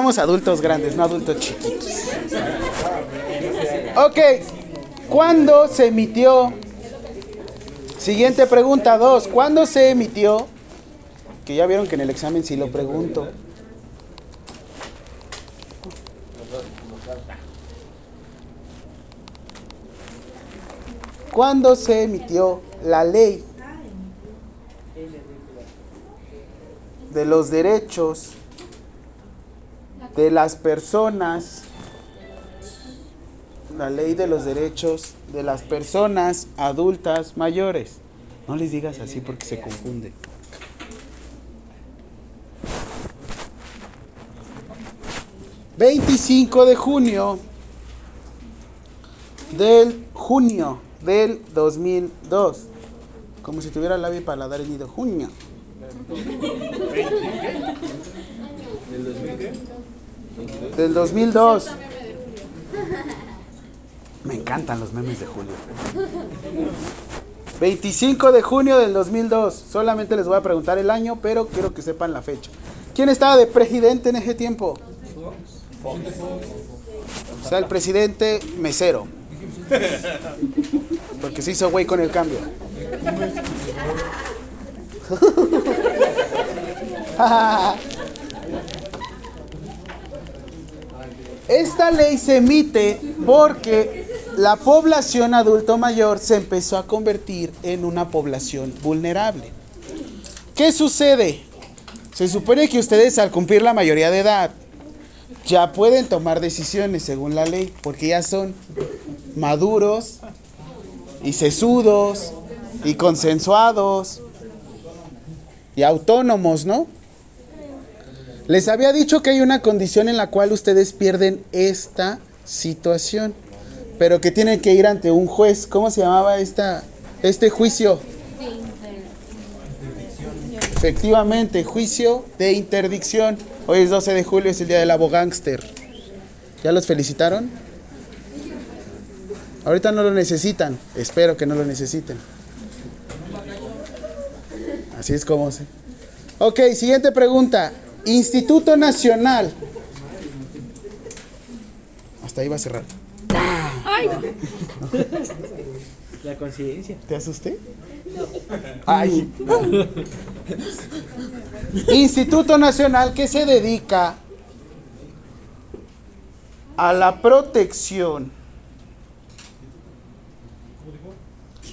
Somos adultos grandes, no adultos chiquitos. Ok, ¿cuándo se emitió? Siguiente pregunta, dos. ¿Cuándo se emitió? Que ya vieron que en el examen sí lo pregunto. ¿Cuándo se emitió la ley de los derechos de las personas, la ley de los derechos de las personas adultas mayores. No les digas así porque se confunde. ...25 de junio... ...del junio... ...del 2002... ...como si tuviera labio para dar el nido... ...junio... Del 2002. Me encantan los memes de Julio. 25 de junio del 2002. Solamente les voy a preguntar el año, pero quiero que sepan la fecha. ¿Quién estaba de presidente en ese tiempo? O sea, el presidente mesero. Porque se hizo güey con el cambio. Esta ley se emite porque la población adulto mayor se empezó a convertir en una población vulnerable. ¿Qué sucede? Se supone que ustedes al cumplir la mayoría de edad ya pueden tomar decisiones según la ley, porque ya son maduros y sesudos y consensuados y autónomos, ¿no? Les había dicho que hay una condición en la cual ustedes pierden esta situación, pero que tienen que ir ante un juez. ¿Cómo se llamaba esta, este juicio? Efectivamente, juicio de interdicción. Hoy es 12 de julio, es el día del abogánster. ¿Ya los felicitaron? Ahorita no lo necesitan. Espero que no lo necesiten. Así es como se. Ok, siguiente pregunta. Instituto Nacional. Hasta ahí va a cerrar. La conciencia. ¿Te asusté? Ay. Instituto Nacional que se dedica a la protección.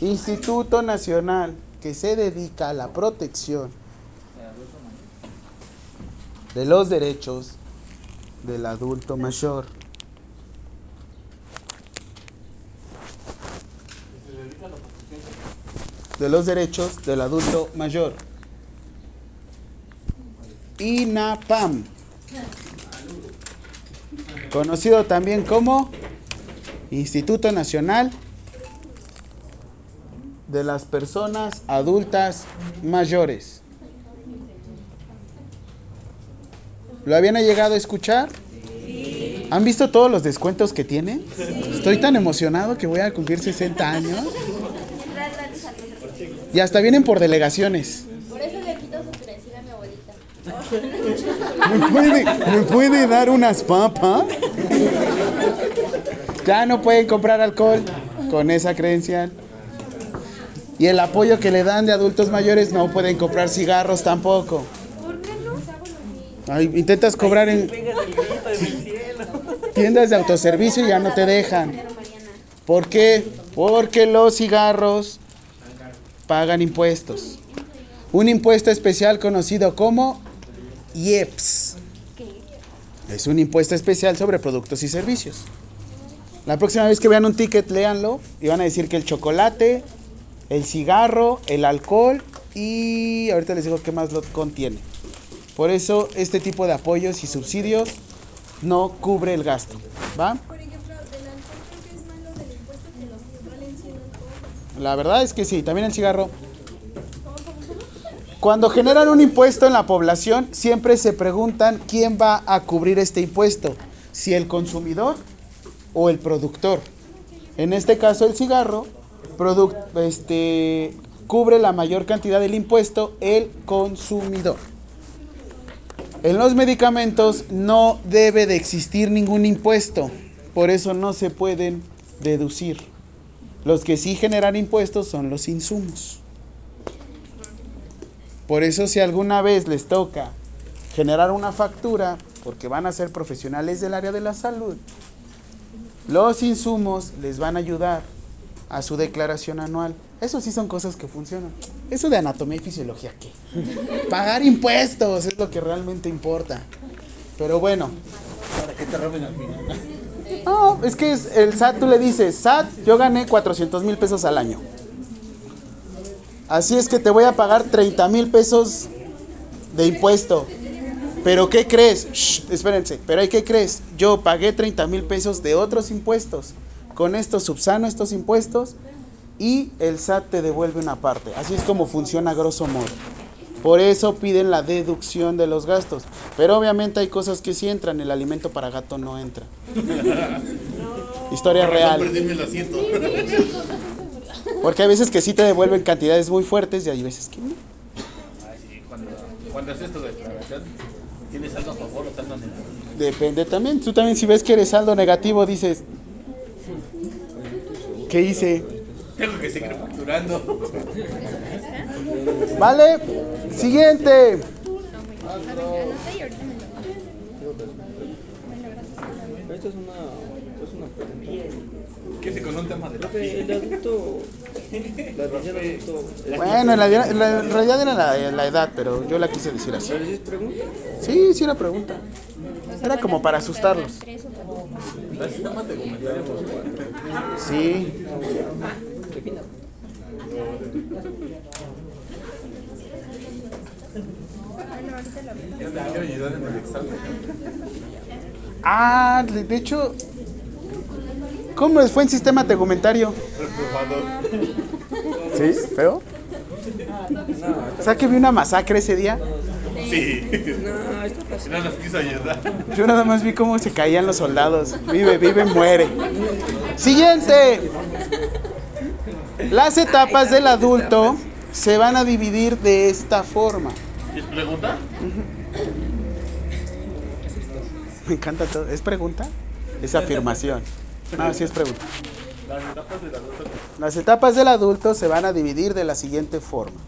Instituto Nacional que se dedica a la protección de los derechos del adulto mayor. De los derechos del adulto mayor. INAPAM. Conocido también como Instituto Nacional de las Personas Adultas Mayores. ¿Lo habían llegado a escuchar? ¿Han visto todos los descuentos que tiene? Estoy tan emocionado que voy a cumplir 60 años. Y hasta vienen por delegaciones. Por eso le quito su credencial a mi abuelita. ¿Me puede, ¿Me puede dar unas papas? Ya no pueden comprar alcohol con esa credencial. Y el apoyo que le dan de adultos mayores no pueden comprar cigarros tampoco. Intentas cobrar en tiendas de autoservicio y ya no te dejan. ¿Por qué? Porque los cigarros pagan impuestos. Un impuesto especial conocido como IEPS. Es un impuesto especial sobre productos y servicios. La próxima vez que vean un ticket, léanlo y van a decir que el chocolate, el cigarro, el alcohol y ahorita les digo qué más lo contiene. Por eso este tipo de apoyos y subsidios no cubre el gasto. ¿Va? Por ejemplo, del alcohol creo que es malo del impuesto que los valen 100 alcohol. La verdad es que sí, también el cigarro. Cuando generan un impuesto en la población, siempre se preguntan quién va a cubrir este impuesto, si el consumidor o el productor. En este caso, el cigarro produc- este, cubre la mayor cantidad del impuesto el consumidor. En los medicamentos no debe de existir ningún impuesto, por eso no se pueden deducir. Los que sí generan impuestos son los insumos. Por eso si alguna vez les toca generar una factura, porque van a ser profesionales del área de la salud, los insumos les van a ayudar a su declaración anual. Eso sí son cosas que funcionan. Eso de anatomía y fisiología, ¿qué? Pagar impuestos es lo que realmente importa. Pero bueno. Para que te roben al final. No, es que es- el SAT, tú le dices, SAT, yo gané 400 mil pesos al año. Así es que te voy a pagar 30 mil pesos de impuesto. Pero ¿qué crees? Shh, espérense, pero ¿qué crees? Yo pagué 30 mil pesos de otros impuestos. Con esto subsano estos impuestos y el SAT te devuelve una parte. Así es como funciona a grosso modo. Por eso piden la deducción de los gastos. Pero obviamente hay cosas que sí entran, el alimento para gato no entra. Historia real. Perdíme el asiento. Porque hay veces que sí te devuelven cantidades muy fuertes y hay veces que no. Ay, sí, cuando, cuando haces tu declaración, ¿tienes algo a favor o saldo negativo? Depende también. Tú también si ves que eres saldo negativo dices, ¿qué hice? Tengo que seguir facturando. Vale, siguiente. Anoté y ahorita me lo Esto es una, es una pregunta. ¿Qué se con un tema de la el adulto, la adulto, Bueno, en, la, en la- en realidad era la, la edad, pero yo la quise decir así. ¿pero es pregunta? Sí, sí era pregunta. Era como para asustarlos. Sí. Ah, de hecho, ¿cómo les fue en sistema tegumentario? ¿Sí? ¿Feo? O sea que vi una masacre ese día. Sí. No, esto pasa. No nos quiso ayudar. Yo nada más vi cómo se caían los soldados. Vive, vive, muere. Siguiente. Las etapas del adulto se van a dividir de esta forma. ¿Es pregunta? Me encanta todo. ¿Es pregunta? Es afirmación. No, sí es pregunta. Las etapas del adulto. Las etapas del adulto se van a dividir de la siguiente forma.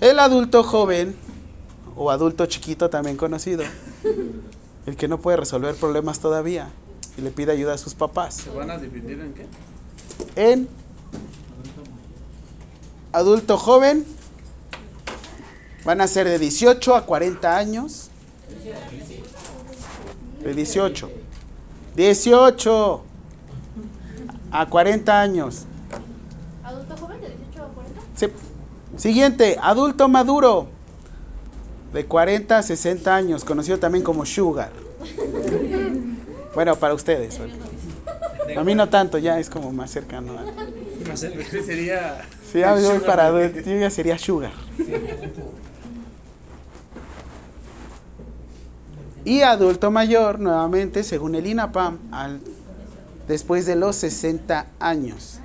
El adulto joven o adulto chiquito también conocido, el que no puede resolver problemas todavía y le pide ayuda a sus papás. ¿Se van a dividir en qué? En adulto joven van a ser de 18 a 40 años. De 18. 18 a 40 años. ¿Adulto joven de 18 a 40? Sí. Siguiente, adulto maduro. De 40 a 60 años, conocido también como sugar. Bueno, para ustedes. A mí no tanto, ya es como más cercano. a- Este sería. El yo sugar para daddy. adulto, yo ya sería sugar. Y adulto mayor, nuevamente, según el INAPAM, al, después de los 60 años.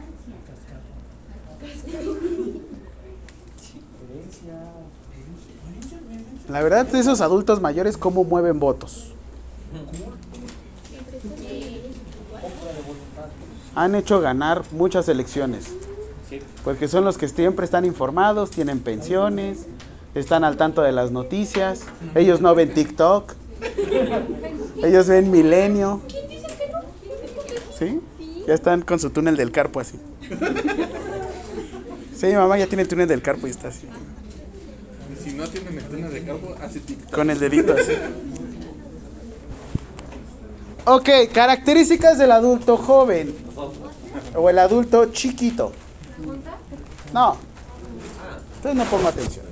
La verdad, esos adultos mayores, ¿cómo mueven votos? Han hecho ganar muchas elecciones. Porque son los que siempre están informados, tienen pensiones, están al tanto de las noticias. Ellos no ven TikTok. Ellos ven Milenio. ¿Sí? Ya están con su túnel del carpo así. Sí, mi mamá ya tiene el túnel del carpo y está así. Y si no tienen el túnel de campo, hace TikTok. Con el dedito así. Ok, características del adulto joven. O el adulto chiquito. No. Entonces no pongo atención.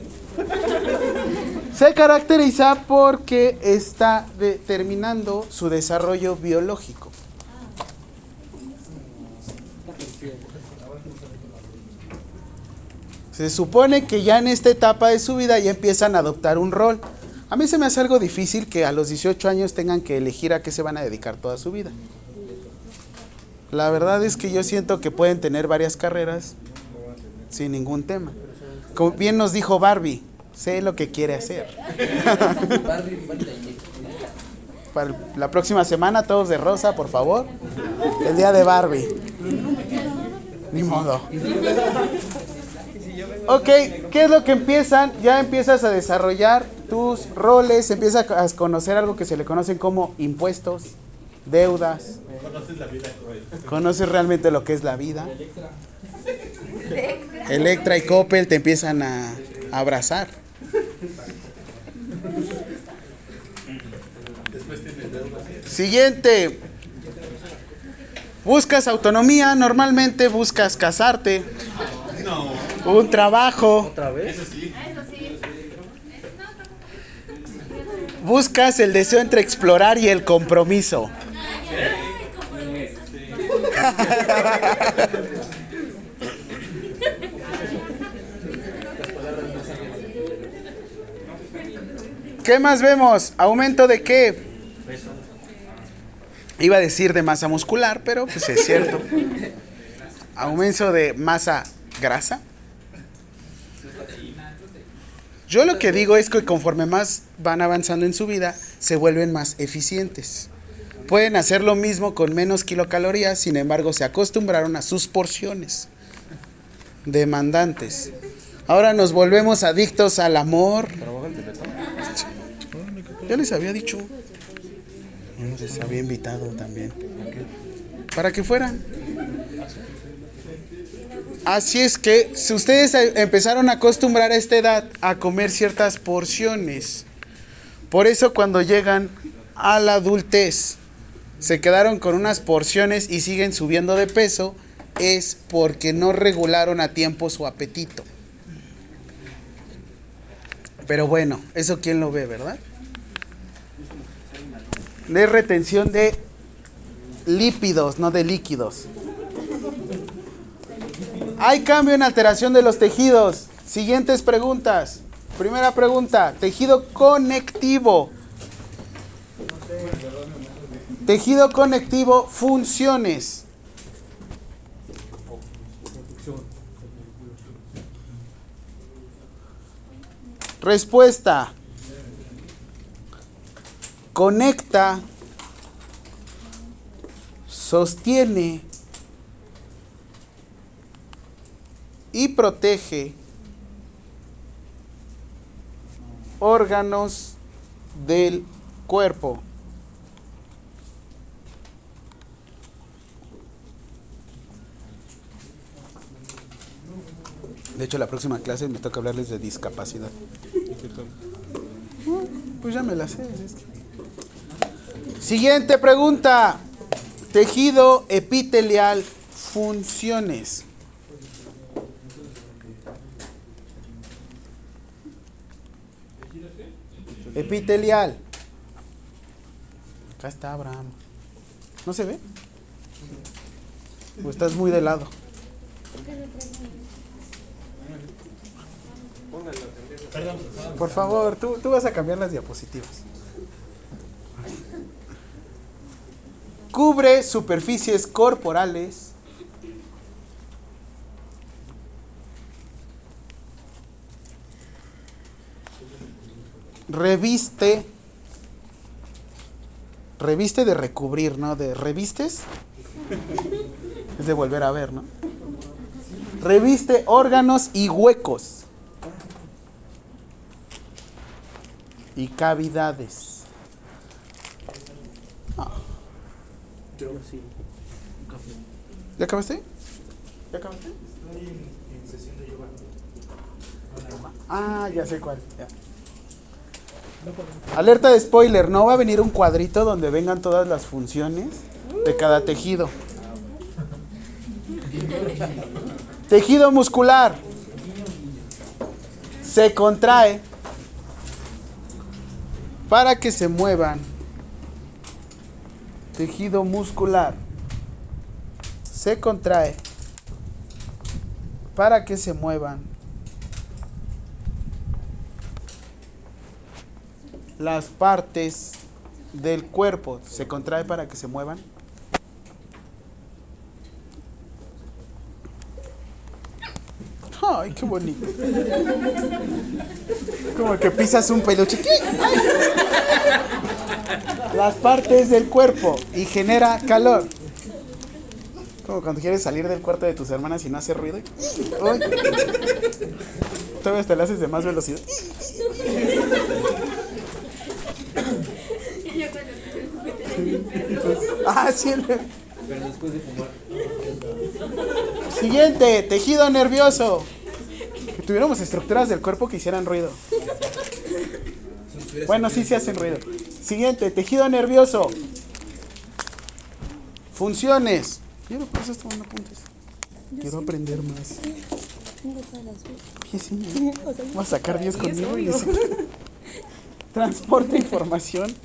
Se caracteriza porque está determinando su desarrollo biológico. Se supone que ya en esta etapa de su vida ya empiezan a adoptar un rol. A mí se me hace algo difícil que a los 18 años tengan que elegir a qué se van a dedicar toda su vida. La verdad es que yo siento que pueden tener varias carreras sin ningún tema. Como bien nos dijo Barbie, Sé lo que quiere hacer. Para la próxima semana, todos de rosa, por favor. El día de Barbie. Ni modo. Ok, ¿qué es lo que empiezan? Ya empiezas a desarrollar tus roles, empiezas a conocer algo que se le conocen como impuestos, deudas. Conoces la vida cruel. Conoces realmente lo que es la vida. Electra y Coppel te empiezan a, a abrazar. Siguiente. Buscas autonomía, normalmente buscas casarte, un trabajo, ¿Otra vez? buscas el deseo entre explorar y el compromiso. ¿Qué más vemos? ¿Aumento de qué? Iba a decir de masa muscular, pero pues es cierto. Aumento de masa grasa. Yo lo que digo es que conforme más van avanzando en su vida, se vuelven más eficientes. Pueden hacer lo mismo con menos kilocalorías, sin embargo, se acostumbraron a sus porciones demandantes. Ahora nos volvemos adictos al amor. Ya les había dicho. Les había invitado también. Para que fueran. Así es que si ustedes empezaron a acostumbrar a esta edad a comer ciertas porciones, por eso cuando llegan a la adultez se quedaron con unas porciones y siguen subiendo de peso, es porque no regularon a tiempo su apetito. Pero bueno, eso quién lo ve, ¿verdad? De retención de lípidos, no de líquidos. Hay cambio en alteración de los tejidos. Siguientes preguntas. Primera pregunta, tejido conectivo. Tejido conectivo, funciones. Respuesta. Conecta, sostiene y protege órganos del cuerpo. De hecho, la próxima clase me toca hablarles de discapacidad. Pues ya me la sé. Siguiente pregunta. Tejido epitelial, funciones. Epitelial. Acá está Abraham. ¿No se ve? ¿O estás muy de lado? Por favor, tú, tú vas a cambiar las diapositivas. Cubre superficies corporales. Reviste. Reviste de recubrir, ¿no? De revistes. Es de volver a ver, ¿no? Reviste órganos y huecos. Y cavidades. Sí. ¿Ya acabaste? ¿Ya acabaste? Ah, ya sé cuál. Alerta de spoiler, no va a venir un cuadrito donde vengan todas las funciones de cada tejido. Tejido muscular. Se contrae para que se muevan. Tejido muscular. Se contrae para que se muevan las partes del cuerpo. Se contrae para que se muevan. Ay, qué bonito. Como que pisas un peluche. Las partes del cuerpo y genera calor. Como cuando quieres salir del cuarto de tus hermanas y no hace ruido. Ay. Todavía te lo haces de más velocidad. Perro. Ah, sí. Pero después de fumar. Siguiente, tejido nervioso. Que tuviéramos estructuras del cuerpo que hicieran ruido. Bueno, sí se hacen ruido. Siguiente, tejido nervioso. Funciones. Quiero aprender más. Vamos a sacar 10 conmigo. y Transporte información.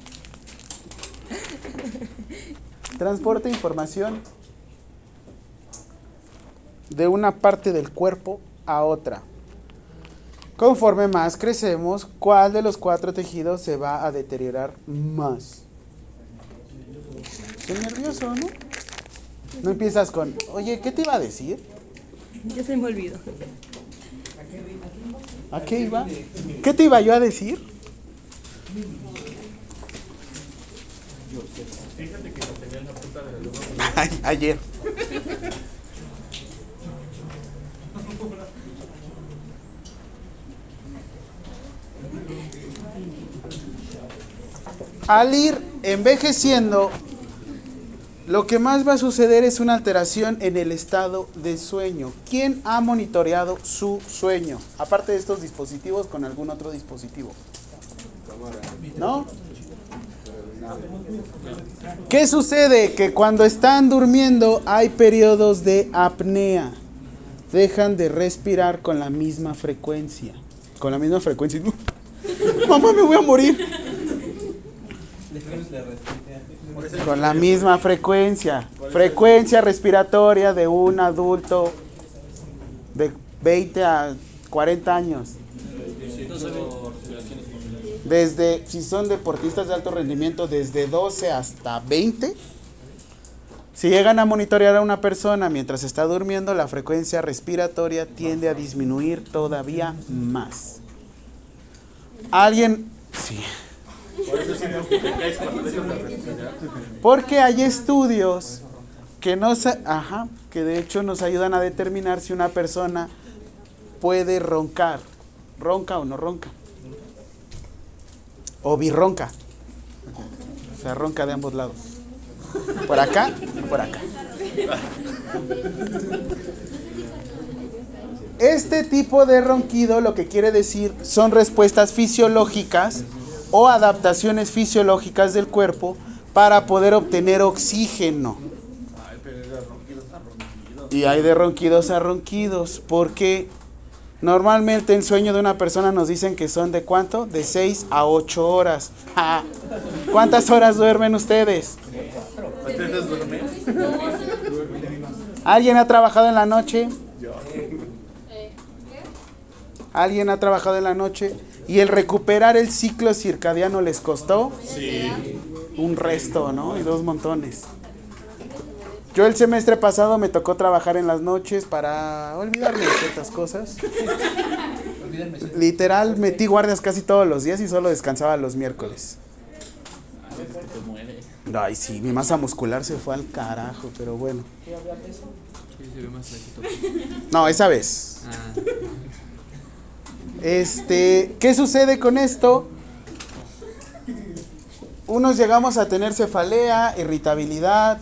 Transporte información de una parte del cuerpo a otra. Conforme más crecemos, ¿cuál de los cuatro tejidos se va a deteriorar más? Es nervioso, ¿no? No empiezas con, oye, ¿qué te iba a decir? Ya se me olvidó. ¿A qué iba? ¿Qué te iba yo a decir? Fíjate que lo tenía en la punta de la. Ay, ayer. Al ir envejeciendo, lo que más va a suceder es una alteración en el estado de sueño. ¿Quién ha monitoreado su sueño? Aparte de estos dispositivos, con algún otro dispositivo. ¿No? ¿Qué sucede? Que cuando están durmiendo hay periodos de apnea. Dejan de respirar con la misma frecuencia. Con la misma frecuencia. Mamá, me voy a morir. Con la misma frecuencia. Frecuencia respiratoria de un adulto de 20 a 40 años. Desde, si son deportistas de alto rendimiento, desde 12 hasta 20. Si llegan a monitorear a una persona mientras está durmiendo, la frecuencia respiratoria tiende a disminuir todavía más. Alguien... Sí. Porque hay estudios que nos, ajá, que de hecho nos ayudan a determinar si una persona puede roncar, ronca o no ronca, o birronca, o sea, ronca de ambos lados, por acá por acá. Este tipo de ronquido lo que quiere decir son respuestas fisiológicas o adaptaciones fisiológicas del cuerpo para poder obtener oxígeno. Y hay de ronquidos a ronquidos, porque normalmente el sueño de una persona nos dicen que son de cuánto? De 6 a 8 horas. Ja. ¿Cuántas horas duermen ustedes? ¿Ustedes duermen? ¿Alguien ha trabajado en la noche? Yo. ¿Alguien ha trabajado en la noche? ¿Y el recuperar el ciclo circadiano les costó? Sí. Un resto, ¿no? Y dos montones. Yo el semestre pasado me tocó trabajar en las noches para olvidarme de ciertas cosas. Literal, metí guardias casi todos los días y solo descansaba los miércoles. Ay, sí, mi masa muscular se fue al carajo, pero bueno. No, esa vez. Este, ¿qué sucede con esto? Unos llegamos a tener cefalea, irritabilidad.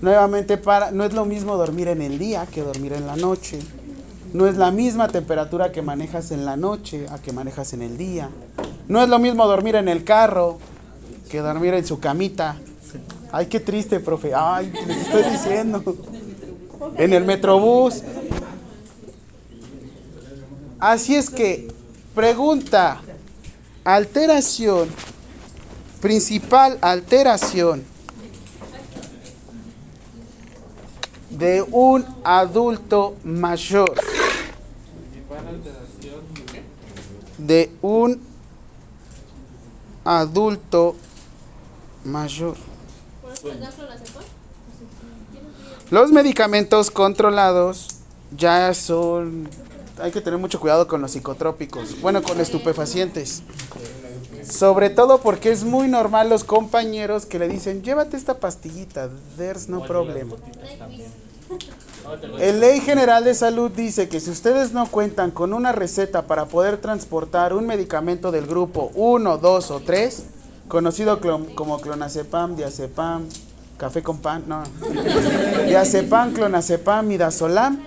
Nuevamente para, no es lo mismo dormir en el día que dormir en la noche. No es la misma temperatura que manejas en la noche a que manejas en el día. No es lo mismo dormir en el carro que dormir en su camita. Ay, qué triste, profe. Ay, les estoy diciendo. En el metrobús. Así es que, pregunta, alteración, principal alteración de un adulto mayor. De un adulto mayor. Los medicamentos controlados ya son... Hay que tener mucho cuidado con los psicotrópicos. Bueno, con estupefacientes. Sobre todo porque es muy normal los compañeros que le dicen, llévate esta pastillita, there's no problem. El Ley General de Salud dice que si ustedes no cuentan con una receta para poder transportar un medicamento del grupo 1, 2 o 3, conocido como clonazepam, diazepam, café con pan, no, diazepam, clonazepam, midazolam,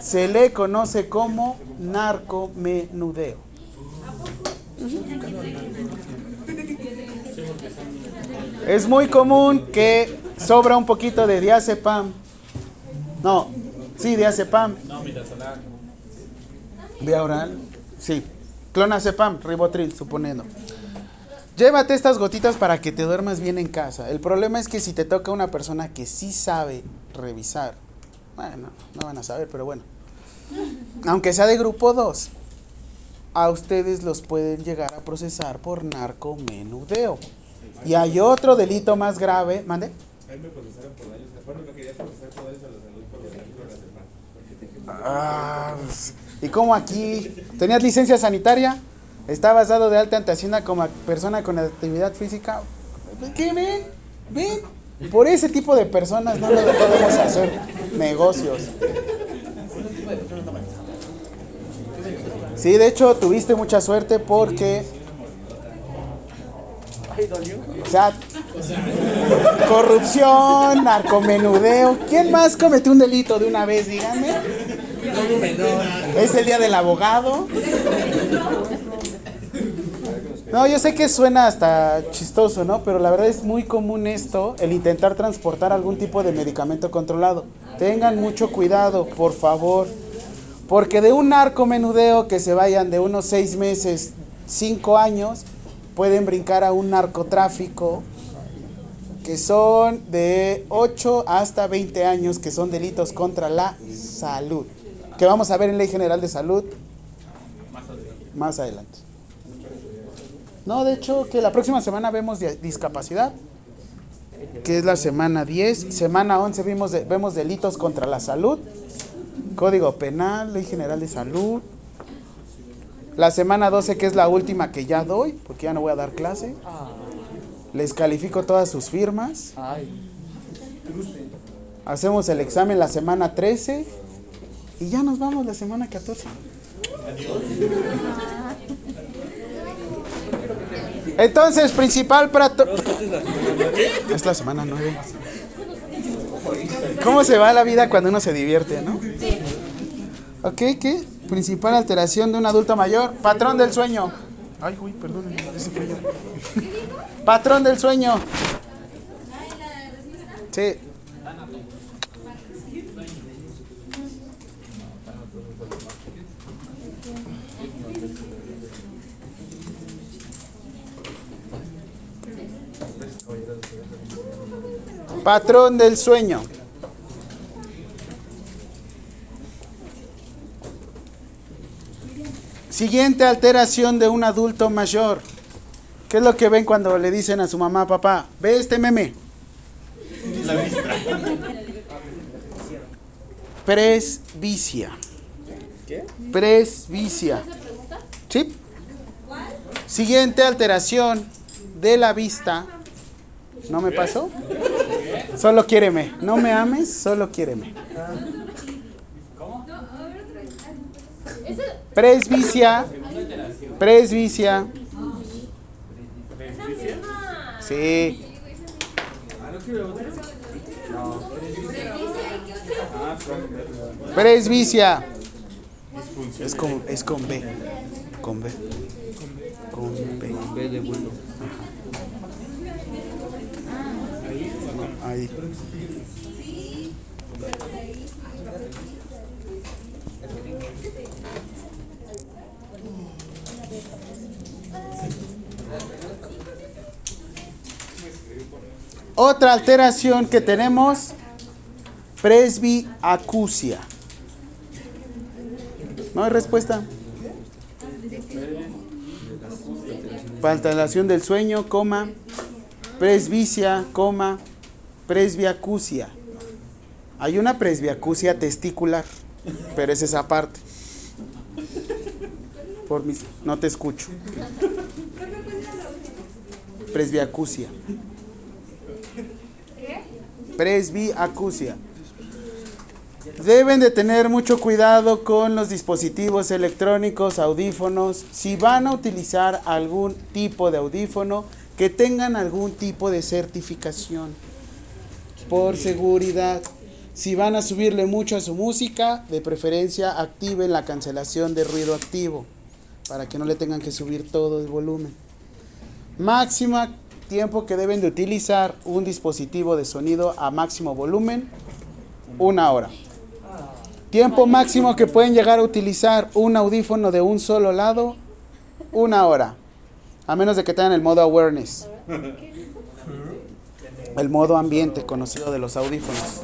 se le conoce como narcomenudeo. Es muy común que sobra un poquito de diazepam. No, sí, diazepam. No, mira, solar. Vía oral. Sí. Clonazepam, ribotril, suponiendo. Llévate estas gotitas para que te duermas bien en casa. El problema es que si te toca una persona que sí sabe revisar, bueno, no van a saber, pero bueno. Aunque sea de grupo 2, a ustedes los pueden llegar a procesar por narcomenudeo. Y hay otro delito más grave, mande. Ah, ¿Y cómo aquí? ¿Tenías licencia sanitaria? ¿Estabas dado de alta ante Hacienda como persona con actividad física? ¿Qué ven? ¿Ven? Por ese tipo de personas no le podemos hacer negocios. Sí, de hecho tuviste mucha suerte porque... O sea, corrupción, narcomenudeo. ¿Quién más cometió un delito de una vez? Díganme. Es el día del abogado. No, yo sé que suena hasta chistoso, ¿no? Pero la verdad es muy común esto, el intentar transportar algún tipo de medicamento controlado. Tengan mucho cuidado, por favor. Porque de un narcomenudeo que se vayan de unos seis meses, cinco años, pueden brincar a un narcotráfico que son de 8 hasta 20 años, que son delitos contra la salud. Que vamos a ver en Ley General de Salud más adelante. No, de hecho, que la próxima semana vemos discapacidad, que es la semana 10. Semana 11 vimos de- vemos delitos contra la salud, Código Penal, Ley General de Salud. La semana 12, que es la última que ya doy, porque ya no voy a dar clase. Les califico todas sus firmas. Hacemos el examen la semana 13 y ya nos vamos la semana 14. Entonces, principal para... Es la semana 9. ¿Cómo se va la vida cuando uno se divierte, no? Ok, ¿qué? Principal alteración de un adulto mayor. Patrón del sueño. Ay, uy, perdón, ese fue yo. Patrón del sueño. Sí. Patrón del sueño. Siguiente alteración de un adulto mayor. ¿Qué es lo que ven cuando le dicen a su mamá, papá? Ve este meme. Presbicia. ¿Qué? Presbicia. ¿Sí? Siguiente alteración de la vista. ¿No me pasó? Solo quiéreme. No me ames, solo quiéreme. Presbicia. Presbicia. Sí. Presbicia. Es con, es con B. Con B. Con B. B de bulto. Ahí. Otra alteración que tenemos, presbiacusia. ¿No hay respuesta? Alteración del sueño, coma, presbicia, coma, presbiacusia. Hay una presbiacusia testicular. pero es esa parte. Por mis, no te escucho. Presbiacusia. Presbiacusia. Deben de tener mucho cuidado con los dispositivos electrónicos, audífonos. Si van a utilizar algún tipo de audífono, que tengan algún tipo de certificación. Por seguridad. Si van a subirle mucho a su música, de preferencia activen la cancelación de ruido activo para que no le tengan que subir todo el volumen. Máxima tiempo que deben de utilizar un dispositivo de sonido a máximo volumen, una hora. Tiempo máximo que pueden llegar a utilizar un audífono de un solo lado, una hora. A menos de que tengan el modo awareness. El modo ambiente conocido de los audífonos.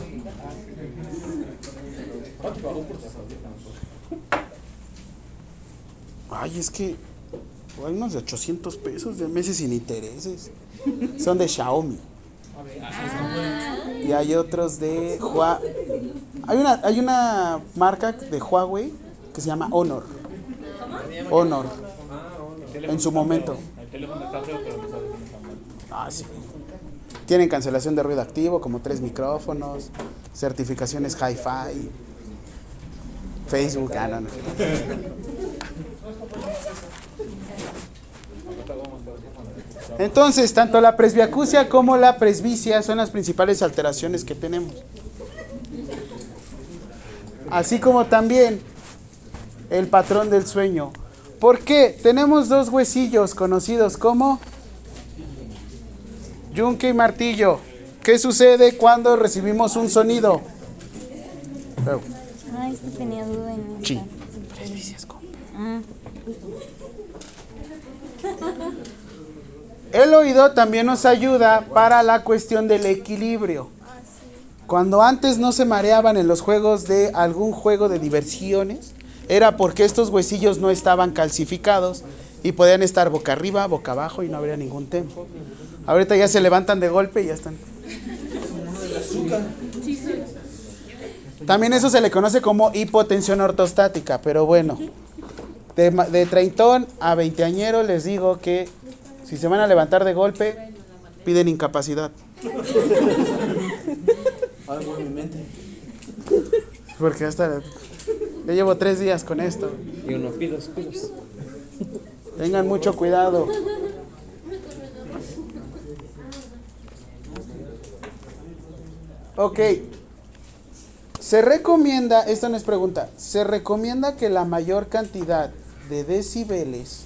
Ay, es que hay unos de 800 pesos de meses sin intereses. Son de Xiaomi. Y hay otros de Huawei. Hay una, hay una marca de Huawei que se llama Honor. Honor. En su momento. Ah, sí. Tienen cancelación de ruido activo, como tres micrófonos, certificaciones hi-fi, Facebook, ah, no, no. Entonces, tanto la presbiacusia como la presbicia son las principales alteraciones que tenemos. Así como también el patrón del sueño. ¿Por qué? Tenemos dos huesillos conocidos como yunque y martillo. ¿Qué sucede cuando recibimos un sonido? Oh, Ah, es que tenía duda en esta. Sí. Ah, El oído también nos ayuda para la cuestión del equilibrio. Cuando antes no se mareaban en los juegos de algún juego de diversiones, era porque estos huesillos no estaban calcificados y podían estar boca arriba, boca abajo y no habría ningún tema. Ahorita ya se levantan de golpe y ya están. También eso se le conoce como hipotensión ortostática, pero bueno, de, de treintón a veinteañero les digo que si se van a levantar de golpe, piden incapacidad. Algo en mi mente. Porque hasta ya llevo tres días con esto. Y uno, pidos, pidos. Tengan mucho cuidado. Ok. Se recomienda, esta no es pregunta, se recomienda que la mayor cantidad de decibeles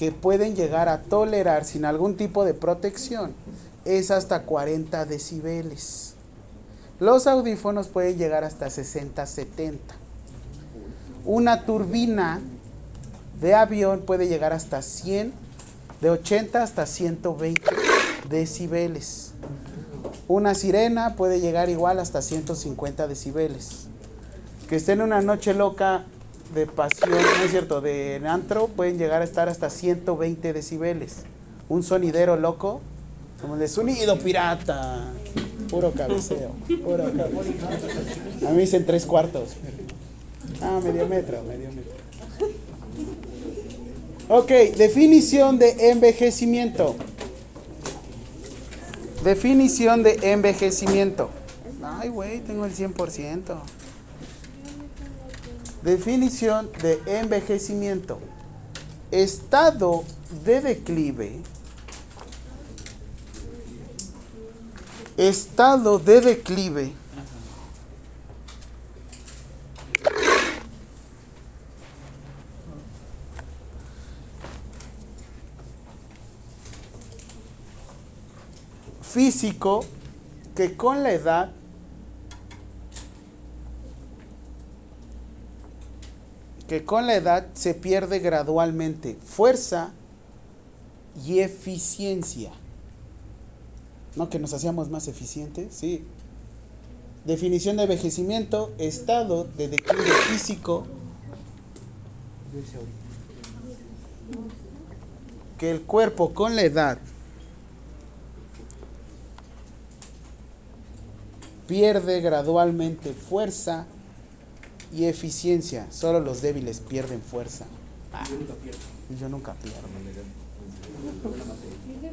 que pueden llegar a tolerar sin algún tipo de protección es hasta 40 decibeles. Los audífonos pueden llegar hasta 60, 70. Una turbina de avión puede llegar hasta 100, de 80 hasta 120 decibeles. Una sirena puede llegar igual hasta 150 decibeles. Que estén en una noche loca de pasión, no es cierto, de antro, pueden llegar a estar hasta 120 decibeles. Un sonidero loco, como de sonido pirata. Puro cabeceo, puro cabeceo. A mí dicen tres cuartos. Ah, medio metro, medio metro. Ok, definición de envejecimiento. Definición de envejecimiento. Ay, güey, tengo el 100%. Definición de envejecimiento. Estado de declive. Estado de declive. físico que con la edad que con la edad se pierde gradualmente fuerza y eficiencia. No que nos hacíamos más eficientes, sí. Definición de envejecimiento, estado de declive físico que el cuerpo con la edad pierde gradualmente fuerza y eficiencia. Solo los débiles pierden fuerza. Ah, y yo nunca pierdo.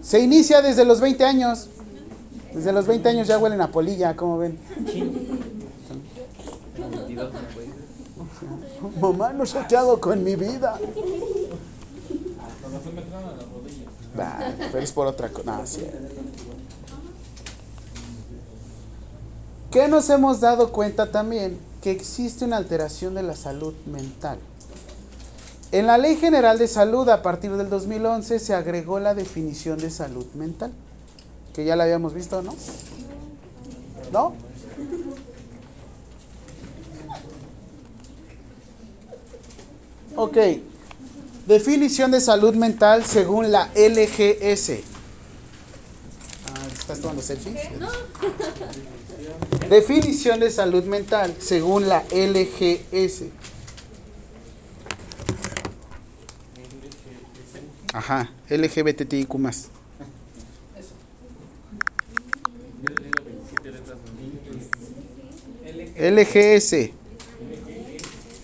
Se inicia desde los 20 años. Desde los 20 años ya huelen a polilla, ¿cómo ven? Mamá, no sé qué hago con mi vida. Nah, pero es por otra cosa. No, sí. ¿Qué nos hemos dado cuenta también? Que existe una alteración de la salud mental. En la Ley General de Salud, a partir del 2011, se agregó la definición de salud mental. Que ya la habíamos visto, ¿no? ¿No? Ok. Definición de salud mental según la LGS. ¿Estás tomando selfies? Definición de salud mental según la LGS. Ajá, LGBTIQ más. LGS.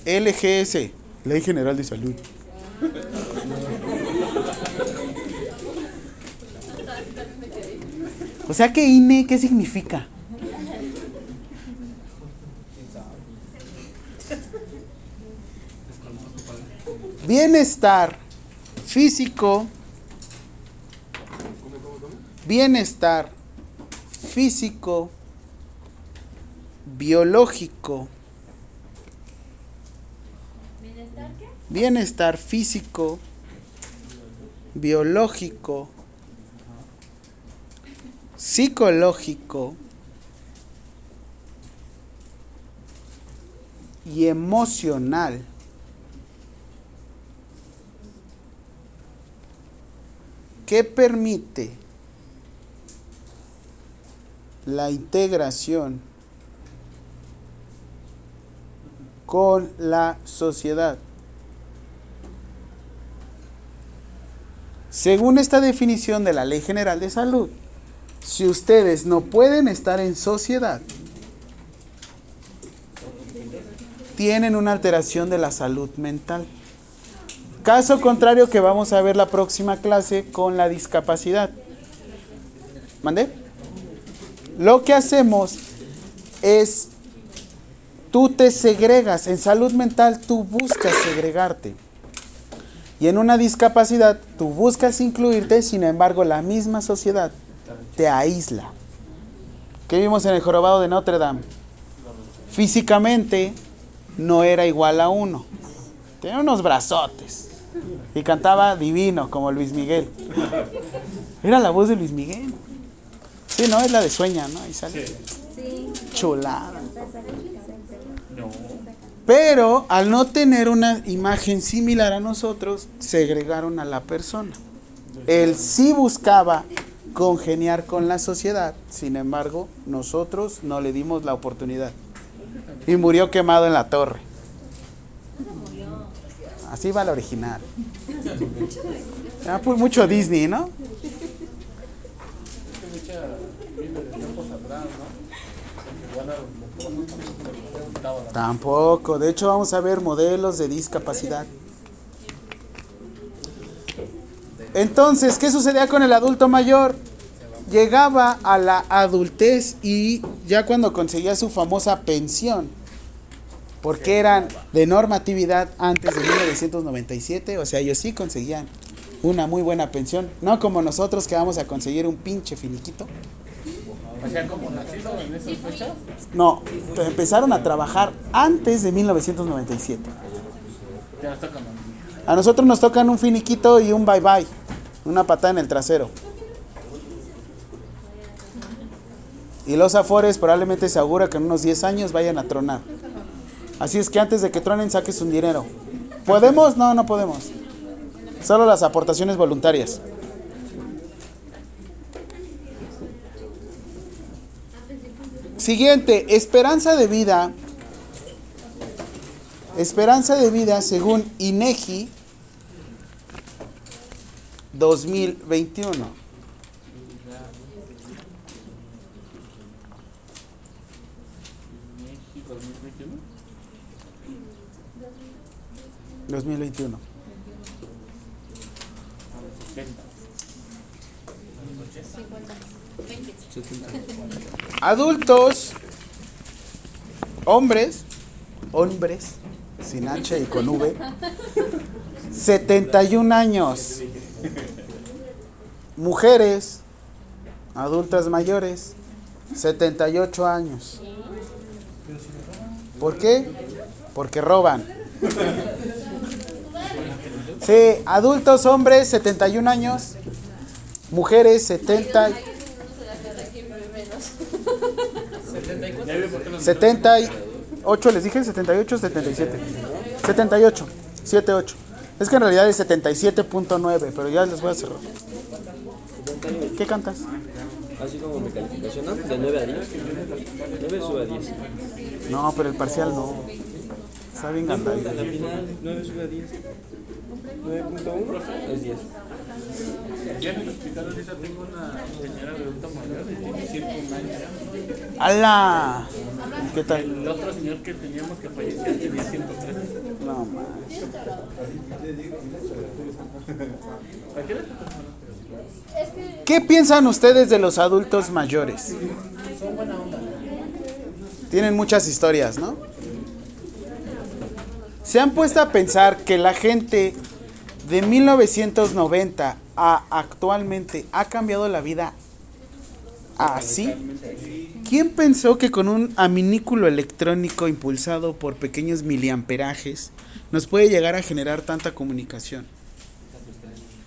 LGS. Ley General de Salud. O sea que INE, ¿qué significa? Bienestar físico, bienestar físico, biológico, bienestar físico, biológico, psicológico y emocional. que permite la integración con la sociedad. Según esta definición de la Ley General de Salud, si ustedes no pueden estar en sociedad, tienen una alteración de la salud mental. Caso contrario que vamos a ver la próxima clase con la discapacidad. ¿Mandé? Lo que hacemos es, tú te segregas, en salud mental tú buscas segregarte. Y en una discapacidad tú buscas incluirte, sin embargo la misma sociedad te aísla. ¿Qué vimos en el jorobado de Notre Dame? Físicamente no era igual a uno. Tenía unos brazotes. Y cantaba divino, como Luis Miguel. Era la voz de Luis Miguel. Sí, no, es la de Sueña, ¿no? Ahí sale. Chulada. Pero al no tener una imagen similar a nosotros, segregaron a la persona. Él sí buscaba congeniar con la sociedad, sin embargo, nosotros no le dimos la oportunidad. Y murió quemado en la torre. Así va la original. Ya, pues mucho Disney, ¿no? Tampoco. De hecho, vamos a ver modelos de discapacidad. Entonces, ¿qué sucedía con el adulto mayor? Llegaba a la adultez y ya cuando conseguía su famosa pensión, porque eran de normatividad antes de 1997, o sea, ellos sí conseguían una muy buena pensión, no como nosotros que vamos a conseguir un pinche finiquito. O sea, como nacido en esas fechas. No, empezaron a trabajar antes de 1997. Ya nos toca, man. A nosotros nos tocan un finiquito y un bye bye, una patada en el trasero. Y los afores probablemente se augura que en unos 10 años vayan a tronar. Así es que antes de que tronen saques un dinero. ¿Podemos? No, no podemos. Solo las aportaciones voluntarias. Siguiente, esperanza de vida. Esperanza de vida según INEGI 2021. México 2021. 2021. Adultos, hombres, hombres, sin H y con V, 71 años. Mujeres, adultas mayores, 78 años. ¿Por qué? Porque roban. Sí, adultos hombres 71 años, mujeres 70 78 les dije 78 77. 78, 78. Es que en realidad es 77.9, pero ya les voy a cerrar. ¿Qué cantas? Así como mi calificación, ¿no? De 9 a 10. 9 sube a 10. No, pero el parcial no. Está bien A la final, 9 sube a 10. 9.1 es 10. Ya en el hospital ahorita tengo una señora de adulto mayor de 101 años. ¡Hala! ¿Qué tal? El otro señor que teníamos que falleció tenía 103. No más. ¿A qué piensan ustedes de los adultos mayores? Tienen muchas historias, ¿no? ¿Se han puesto a pensar que la gente de 1990 a actualmente ha cambiado la vida así? ¿Quién pensó que con un aminículo electrónico impulsado por pequeños miliamperajes nos puede llegar a generar tanta comunicación?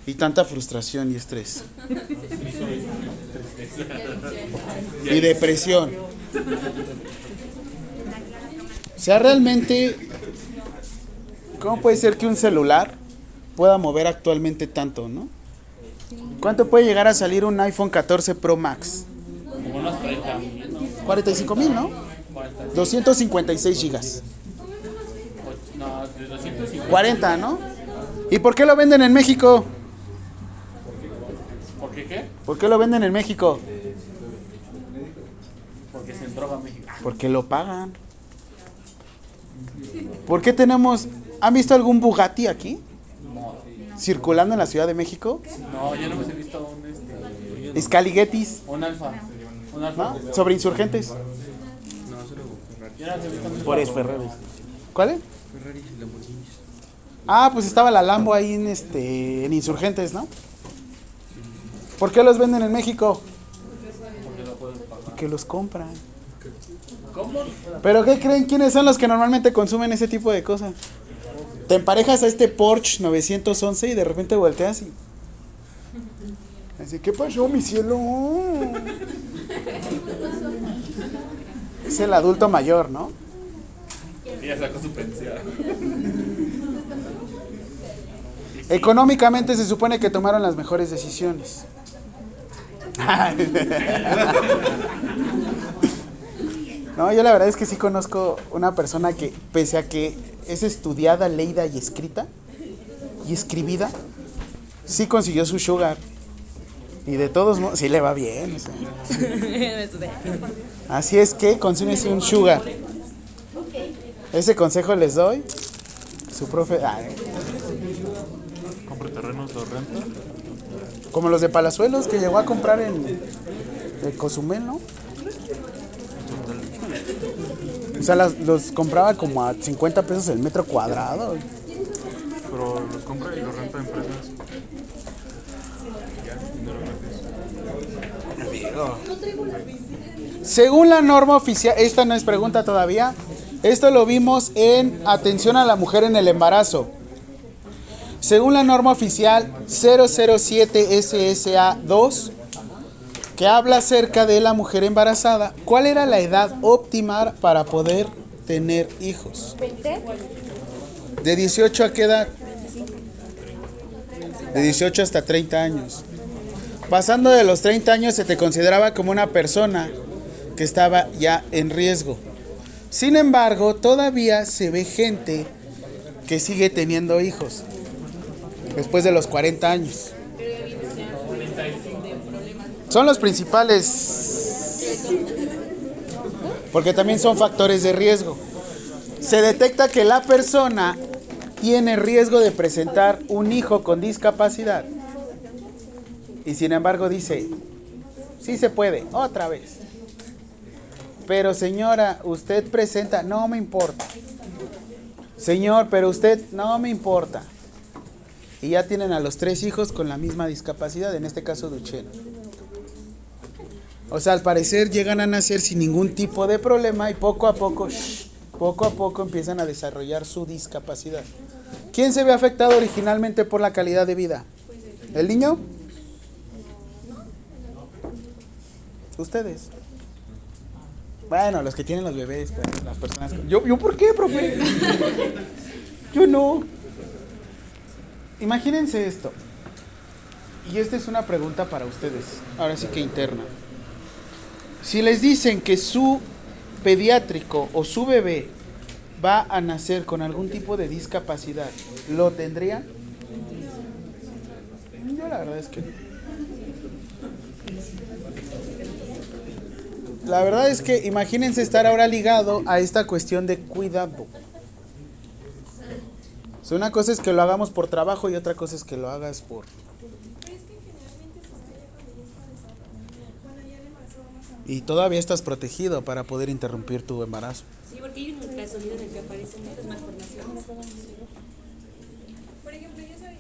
Y tanta frustración y estrés. Y depresión. O sea, realmente, ¿cómo puede ser que un celular pueda mover actualmente tanto, no? ¿Cuánto puede llegar a salir un iPhone 14 Pro Max? Como unos 40 mil, ¿no? 45 mil, ¿no? 256 gigas. Och- No, de 250. 40, ¿no? ¿Y por qué lo venden en México? ¿Por qué qué? ¿Por qué lo venden en México? Porque se entró a México. Porque lo pagan. ¿Por qué tenemos... ¿Han visto algún Bugatti aquí? Circulando en la Ciudad de México. No, yo no me he visto un, este, Escaliguetis, un alfa. Un alfa. ¿no? Sobre insurgentes. No Por eso Ferrari. ¿Cuál es? Ah, pues estaba la Lambo ahí en este en Insurgentes, ¿no? ¿Por qué los venden en México? Porque los compran. ¿Cómo? ¿Pero qué creen? ¿Quiénes son los que normalmente consumen ese tipo de cosas? Te emparejas a este Porsche 911 y de repente volteas y... Así, ¿qué pasó, mi cielo? Es el adulto mayor, ¿no? Ella sacó su pensión. Económicamente se supone que tomaron las mejores decisiones. No, yo la verdad es que sí conozco una persona que, pese a que es estudiada, leída y escrita, y escribida, sí consiguió su sugar. Y de todos modos, sí le va bien. o sea. Así es que consúmese un sugar. Ese consejo les doy. Su profe. Compra terrenos, lo renta. Como los de Palazuelos que llegó a comprar en el Cozumel, ¿no? O sea, las- los compraba como a 50 pesos el metro cuadrado. Pero los compra y los renta a empresas. Según la norma oficial, esta no es pregunta todavía, esto lo vimos en Atención a la Mujer en el Embarazo. Según la norma oficial 007 SSA 2, que habla acerca de la mujer embarazada, ¿cuál era la edad óptima para poder tener hijos? ¿De 18 a qué edad? De 18 hasta 30 años. Pasando de los 30 años se te consideraba como una persona que estaba ya en riesgo. Sin embargo, todavía se ve gente que sigue teniendo hijos después de los 40 años. Son los principales, porque también son factores de riesgo. se detecta que la persona tiene riesgo de presentar un hijo con discapacidad. Y sin embargo dice, sí se puede, otra vez. Pero señora, usted presenta, no me importa. Señor, pero usted, no me importa. Y ya tienen a los tres hijos con la misma discapacidad, en este caso Duchenne. O sea, al parecer llegan a nacer sin ningún tipo de problema y poco a poco, shh, poco a poco empiezan a desarrollar su discapacidad. ¿Quién se ve afectado originalmente por la calidad de vida? ¿El niño? Ustedes. Bueno, los que tienen los bebés, pues, las personas. ¿Yo, ¿Yo por qué, profe? Yo no. Imagínense esto. Y esta es una pregunta para ustedes. Ahora sí que interna. Si les dicen que su pediátrico o su bebé va a nacer con algún tipo de discapacidad, ¿lo tendría? Yo la verdad es que no. La verdad es que imagínense estar ahora ligado a esta cuestión de cuidado. Una cosa es que lo hagamos por trabajo y otra cosa es que lo hagas por... Y todavía estás protegido para poder interrumpir tu embarazo. Sí, porque hay un ultrasonido en el que aparecen muchas malformaciones. Por ejemplo, yo soy,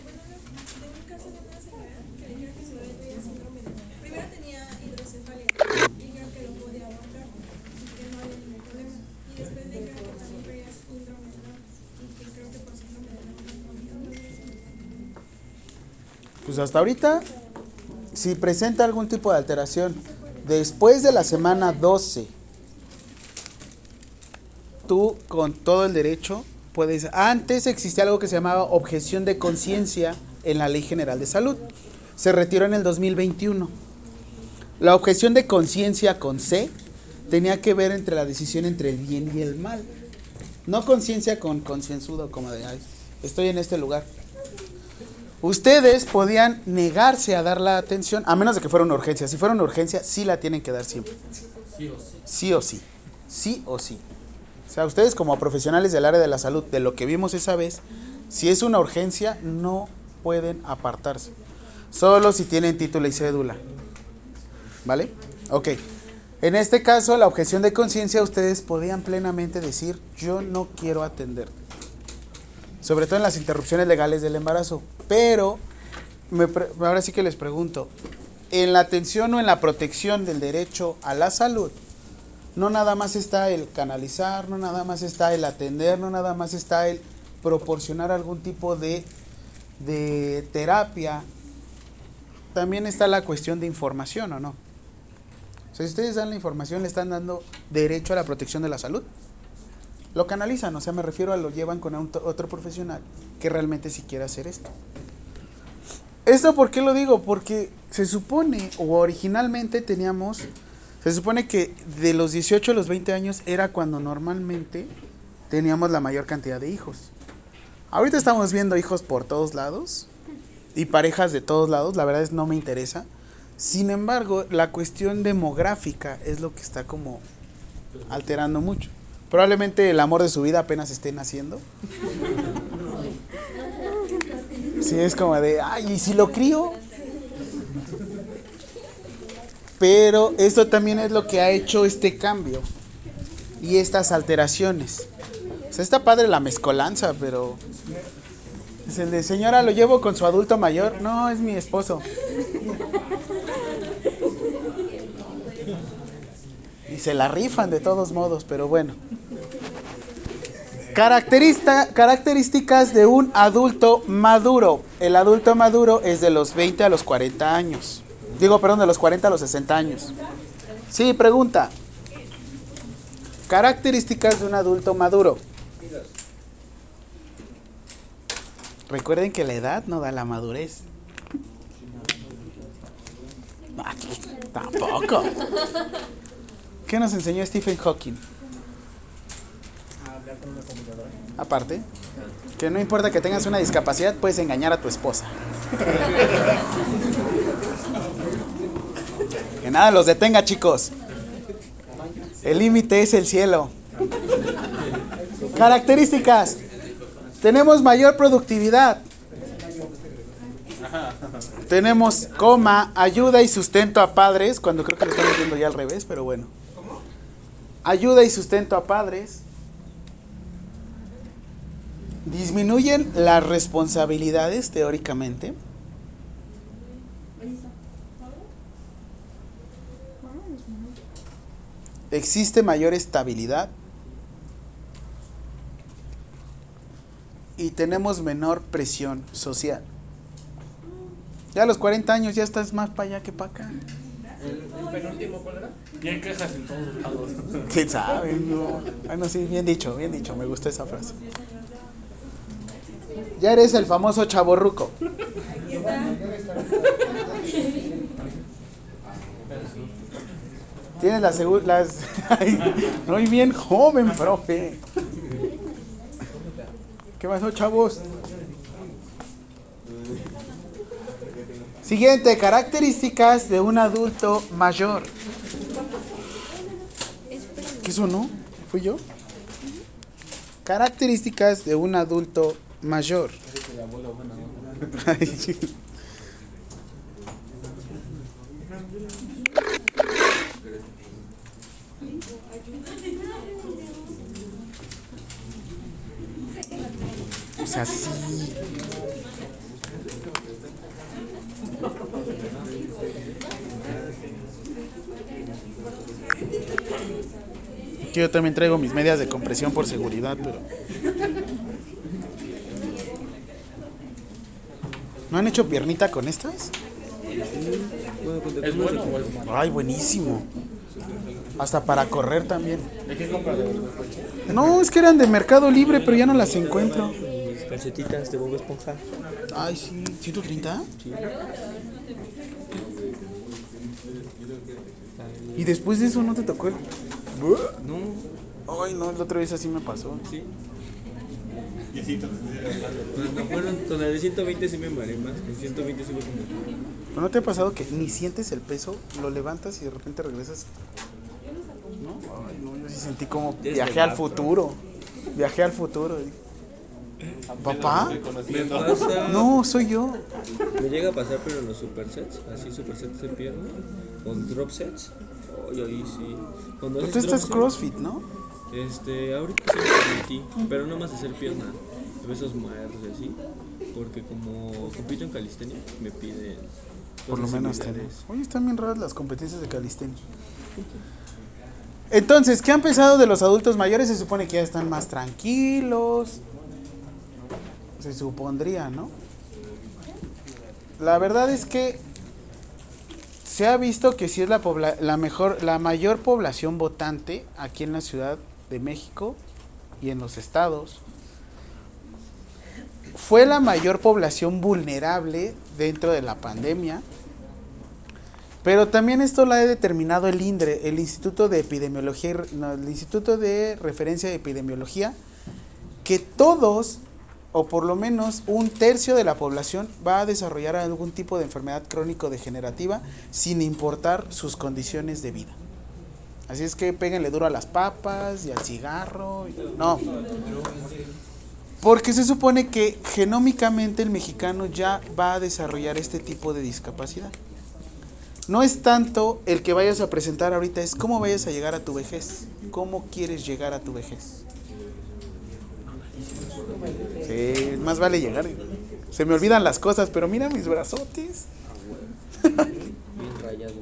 bueno, de un caso de una señora que le dijeron que su bebé tenía síndrome de... Primero tenía hidrocefalia dijeron que lo podía aguantar y que no había ningún problema. Y después dijeron que también traía síndrome de Down y que creo que por síndrome de Down no Pues hasta ahorita, si presenta algún tipo de alteración después de la semana 12, tú con todo el derecho puedes... Antes existía algo que se llamaba objeción de conciencia en la Ley General de Salud. Se retiró en el 2021. La objeción de conciencia con C tenía que ver entre la decisión entre el bien y el mal. No conciencia con concienzudo como de, ay, estoy en este lugar. Ustedes podían negarse a dar la atención, a menos de que fuera una urgencia. Si fuera una urgencia, sí la tienen que dar siempre. Sí o sí. Sí o sí. O sea, ustedes como profesionales del área de la salud, de lo que vimos esa vez, si es una urgencia, no pueden apartarse. Solo si tienen título y cédula. ¿Vale? Ok. En este caso, la objeción de conciencia, ustedes podían plenamente decir, yo no quiero atender. Sobre todo en las interrupciones legales del embarazo. Pero, me ahora sí que les pregunto, en la atención o en la protección del derecho a la salud, no nada más está el canalizar, no nada más está el atender, no nada más está el proporcionar algún tipo de, de terapia. También está la cuestión de información, ¿o no? O sea, si ustedes dan la información, le están dando derecho a la protección de la salud. Lo canalizan, o sea, me refiero a lo llevan con otro profesional que realmente sí quiere hacer esto. ¿Esto por qué lo digo? Porque se supone, o originalmente teníamos, se supone que de los 18 a los 20 años era cuando normalmente teníamos la mayor cantidad de hijos. Ahorita estamos viendo hijos por todos lados y parejas de todos lados, la verdad es no me interesa. Sin embargo, la cuestión demográfica es lo que está como alterando mucho. Probablemente el amor de su vida apenas esté naciendo. Sí, es como de, ay, ¿y si lo crío? Pero esto también es lo que ha hecho este cambio y estas alteraciones. O sea, está padre la mezcolanza, pero es el de señora, lo llevo con su adulto mayor. No, es mi esposo. Y se la rifan de todos modos, pero bueno. Caracterista- características de un adulto maduro. El adulto maduro es de los 20 a los 40 años. Digo, perdón, de los 40 a los 60 años. Sí, pregunta. Características de un adulto maduro. Recuerden que la edad no da la madurez. Tampoco. ¿Qué nos enseñó Stephen Hawking? Aparte, que no importa que tengas una discapacidad, puedes engañar a tu esposa. Que nada los detenga, chicos. El límite es el cielo. Características. Tenemos mayor productividad. Tenemos coma, ayuda y sustento a padres, cuando creo que lo estamos viendo ya al revés, pero bueno. Ayuda y sustento a padres. Disminuyen las responsabilidades teóricamente. Existe mayor estabilidad. Y tenemos menor presión social. Ya a los 40 años ya estás más para allá que para acá. Y hay quejas en todos lados. ¿Quién sabe? No. Bueno, sí, bien dicho, bien dicho. Me gustó esa frase. Ya eres el famoso chaborruco. Tienes las las Muy bien joven, profe. ¿Qué pasó, chavos? Siguiente, características de un adulto mayor. ¿Qué eso no? ¿Fui yo? Características de un adulto mayor. Ay, O sea, sí. Yo también traigo mis medias de compresión por seguridad, pero. ¿No han hecho piernita con estas? Bueno, con ¿Es bueno o es malo? Ay, buenísimo. Hasta para correr también. ¿De qué compras de los No, es que eran de Mercado Libre, pero ya no las encuentro. mis calcetitas de Bob Esponja. Ay, sí. ¿130? Y después de eso no te tocó el. No, Ay, no, la otra vez así me pasó. sí. Cuando fueron con la de 120 sí me mareé más. Con 120 sube como. ¿Pero no te ha pasado que ni sientes el peso, lo levantas y de repente regresas? ¿No? Ay, no, yo sí sentí como es viajé al futuro. Viajé al futuro. ¿Papá? Me pasa. No, soy yo. Me llega a pasar, pero en los supersets, así supersets de pierna, con drop sets. Ay, ahí sí. Cuando Tú estás CrossFit, ¿no? Este, ahorita sí permití, pero no más hacer pierna, pesos muertos y así, porque como compito en calistenia, me piden Por lo menos tenemos. Oye, están bien raras las competencias de calistenia. Entonces, ¿qué han pensado de los adultos mayores? Se supone que ya están más tranquilos. Se supondría, ¿no? La verdad es que se ha visto que sí es la, la mejor, la mayor población votante aquí en la Ciudad de México y en los estados. Fue la mayor población vulnerable dentro de la pandemia. Pero también esto lo ha determinado el INDRE, el Instituto de Epidemiología, el Instituto de Referencia de Epidemiología, que todos, o por lo menos un tercio de la población, va a desarrollar algún tipo de enfermedad crónico-degenerativa sin importar sus condiciones de vida. Así es que péguenle duro a las papas y al cigarro. y- No. Porque se supone que genómicamente el mexicano ya va a desarrollar este tipo de discapacidad. No es tanto el que vayas a presentar ahorita, es cómo vayas a llegar a tu vejez. ¿Cómo quieres llegar a tu vejez? Sí, más vale llegar. Se me olvidan las cosas, pero mira mis brazotes. Bien rayado.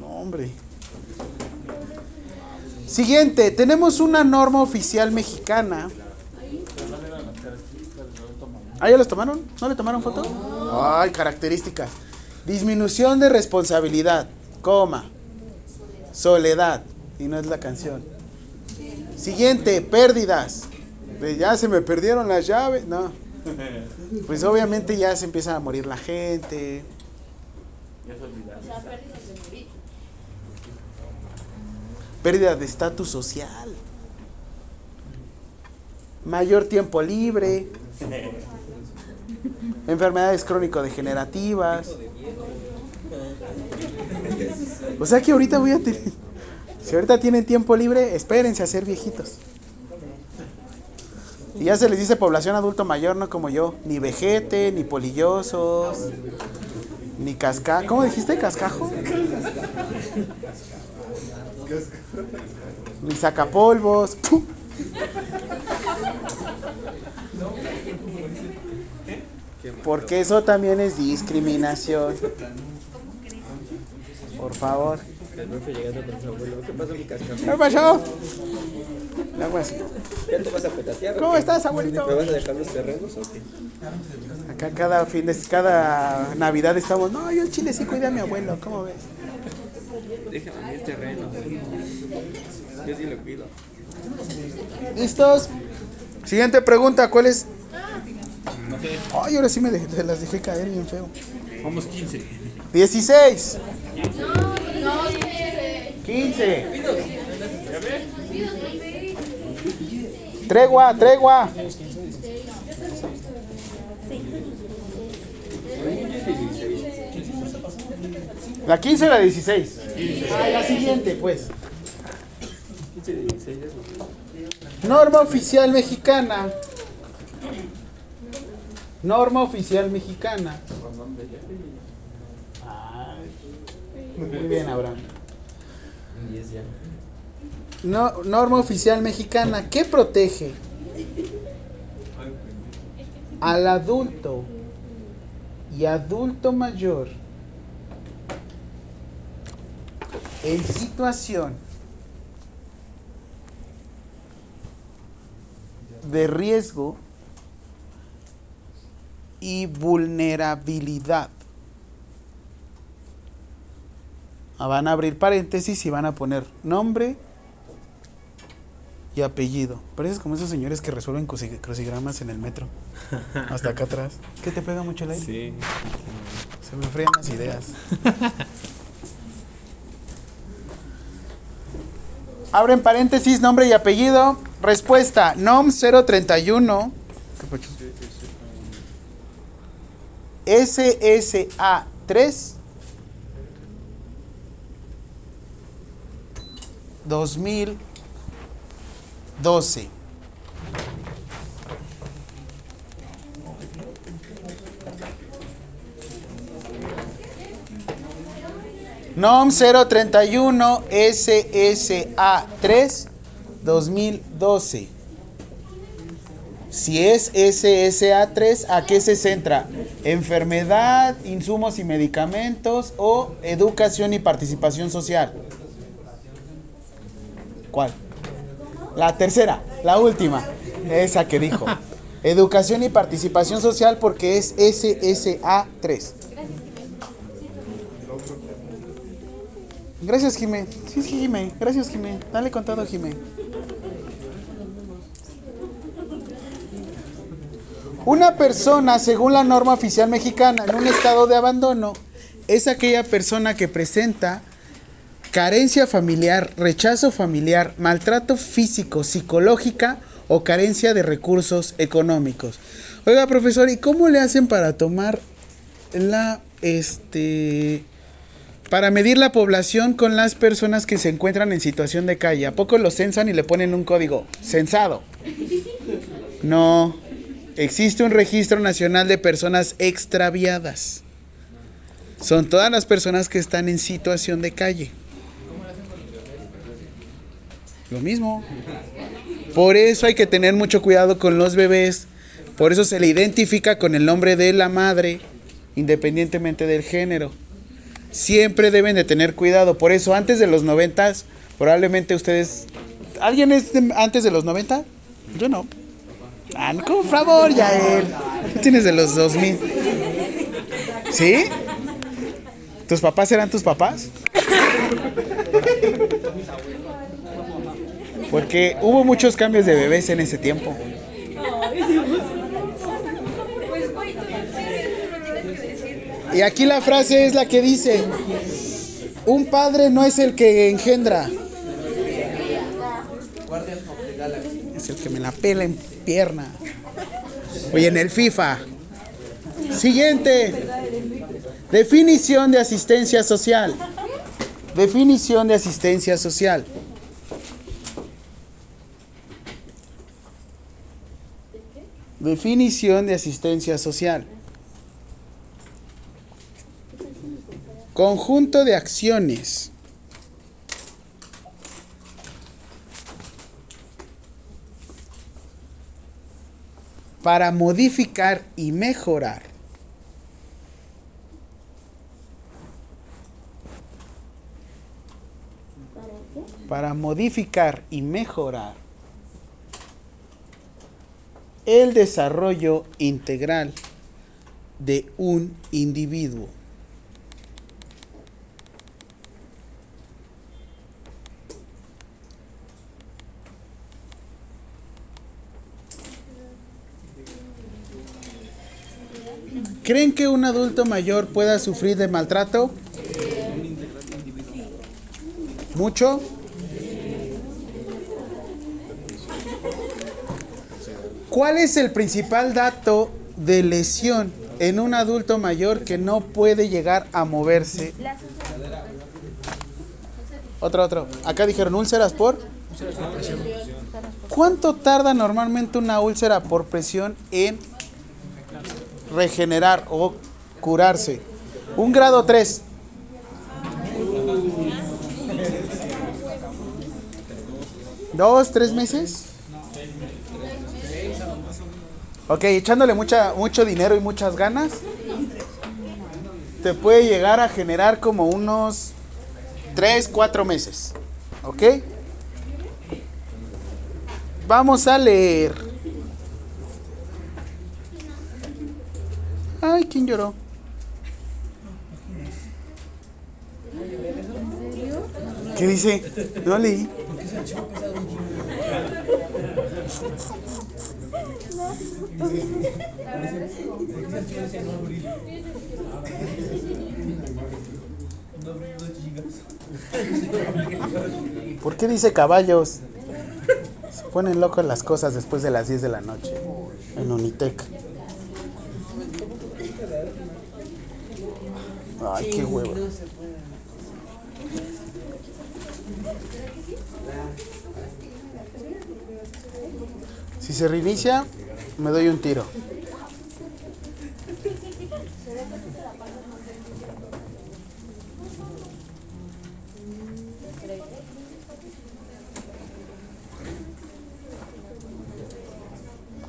No, hombre. Siguiente, tenemos una norma oficial mexicana. ¿Ah, ya los tomaron? ¿No le tomaron foto? Ay, características. Disminución de responsabilidad, coma. Soledad. Y no es la canción. Siguiente, pérdidas. Ya se me perdieron las llaves. No. Pues obviamente ya se empieza a morir la gente. Pérdida de estatus social. Mayor tiempo libre. Enfermedades crónico-degenerativas. O sea que ahorita voy a. Si ahorita tienen tiempo libre, espérense a ser viejitos. Y ya se les dice población adulto mayor, no como yo. Ni vejete, ni polillosos, ni casca... ¿Cómo dijiste? ¿Cascajo? Ni sacapolvos. ¡Pum! Porque eso también es discriminación. Por favor. ¿Qué pasó, mi? ¿Qué pasó? Le hago así. ¿Ya te vas a petatear? o ¿Cómo estás, abuelito? ¿Me vas a dejar los terrenos o qué? Acá cada fin de cada Navidad estamos, no, yo el chile sí cuida a mi abuelo, ¿cómo ves? Déjame el terreno. Yo sí lo cuido. ¿Listos? Siguiente pregunta, ¿cuál es? Ay, ahora sí me dejé- las dejé caer bien feo. Vamos 15. 16. 15. Tregua, tregua. La 15 o la 16. Ah, la siguiente, pues. Norma oficial mexicana. Norma oficial mexicana. Muy bien, Abraham. No, norma oficial mexicana. ¿Qué protege al adulto y adulto mayor en situación de riesgo y vulnerabilidad? Ah, Van a abrir paréntesis y van a poner nombre y apellido. Pareces como esos señores que resuelven cruci- crucigramas en el metro. Hasta acá atrás. ¿Qué te pega mucho el aire? Sí. Se me frían las ideas. Abren paréntesis, nombre y apellido. Respuesta, NOM 031. ¿Qué pacho? SSA 3 2012. NOM 031 SSA 3 2012. Si es SSA 3, ¿a qué se centra? Enfermedad, insumos y medicamentos o educación y participación social. ¿Cuál? La tercera, la última, esa que dijo. Educación y participación social porque es SSA 3. Gracias, Jimé. Sí, Jimé. Gracias, Jimé. Dale con todo, Jimé. Una persona, según la norma oficial mexicana, en un estado de abandono, es aquella persona que presenta carencia familiar, rechazo familiar, maltrato físico, psicológica o carencia de recursos económicos. Oiga, profesor, ¿y cómo le hacen para tomar la, este, para medir la población con las personas que se encuentran en situación de calle? ¿A poco lo censan y le ponen un código? Censado. No. Existe un registro nacional de personas extraviadas. Son todas las personas que están en situación de calle. Lo mismo. Por eso hay que tener mucho cuidado con los bebés. Por eso se le identifica con el nombre de la madre, independientemente del género. Siempre deben de tener cuidado. Por eso antes de los noventas, probablemente ustedes... ¿Alguien es de- antes de los 90? Yo no. Ah, por favor, ya él. Tú tienes de los 2000. ¿Sí? ¿Tus papás eran tus papás? Porque hubo muchos cambios de bebés en ese tiempo. Y aquí la frase es la que dice, un padre no es el que engendra, es el que me la pela en pierna. Oye, en el FIFA. Siguiente. Definición de asistencia social. Definición de asistencia social. Definición de asistencia social. Conjunto de acciones. Para modificar y mejorar. Para modificar y mejorar el desarrollo integral de un individuo. ¿Creen que un adulto mayor pueda sufrir de maltrato? ¿Mucho? ¿Cuál es el principal dato de lesión en un adulto mayor que no puede llegar a moverse? Otro, otro. Acá dijeron úlceras por. ¿Cuánto tarda normalmente una úlcera por presión en regenerar o curarse? Un grado 3. ¿Dos, tres meses? Ok, echándole mucha, mucho dinero y muchas ganas, te puede llegar a generar como unos 3, 4 meses. ¿Ok? Vamos a leer. ¿Quién lloró? ¿Qué dice? No leí. ¿Por qué dice caballos? Se ponen locas las cosas después de las 10 de la noche en Unitec. Ay, qué huevo. Si se reinicia, me doy un tiro.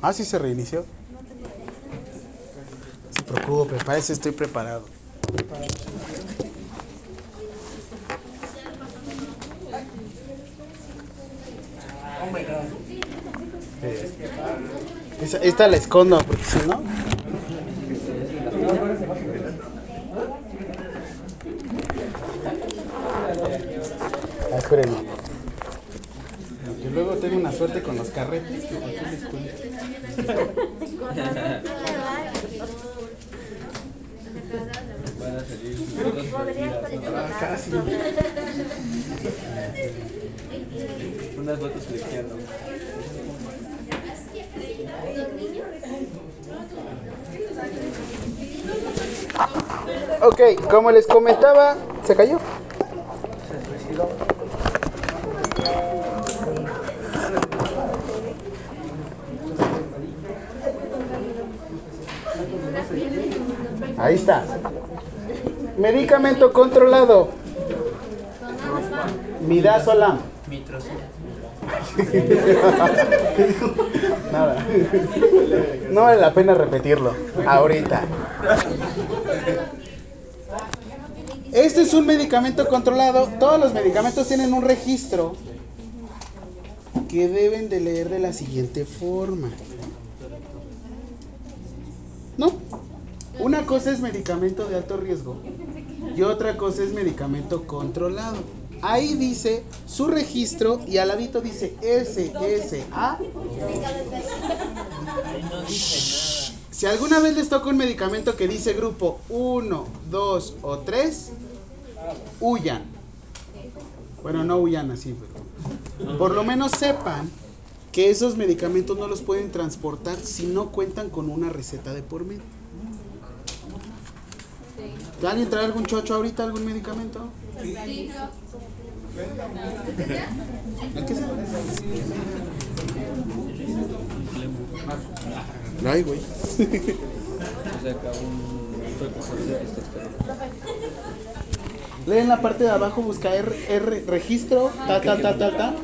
Ah, sí se reinició. No se preocupe, para eso estoy preparado. Esa- esta la escondo, porque si no. Ah, espérenme. Yo luego tengo una suerte con los carretes. que ¿para qué les cuento? Ah, casi. Unas botas flequeando. Ok, como les comentaba, ¿se cayó? Ahí está. Medicamento controlado. Midazolam. Nada. No vale la pena repetirlo. Ahorita. Este es un medicamento controlado. Todos los medicamentos tienen un registro que deben de leer de la siguiente forma. ¿No? Una cosa es medicamento de alto riesgo y otra cosa es medicamento controlado. Ahí dice su registro y al ladito dice SSA. Si alguna vez les toca un medicamento que dice grupo 1, 2 o 3, huyan. Bueno, no huyan así, pero por lo menos sepan que esos medicamentos no los pueden transportar si no cuentan con una receta de por medio. ¿Alguien trae algún chocho ahorita, algún medicamento? ¿El qué sea? Ay, güey. Lee en la parte de abajo, busca R, R registro, ta, ta, ta, ta, ta.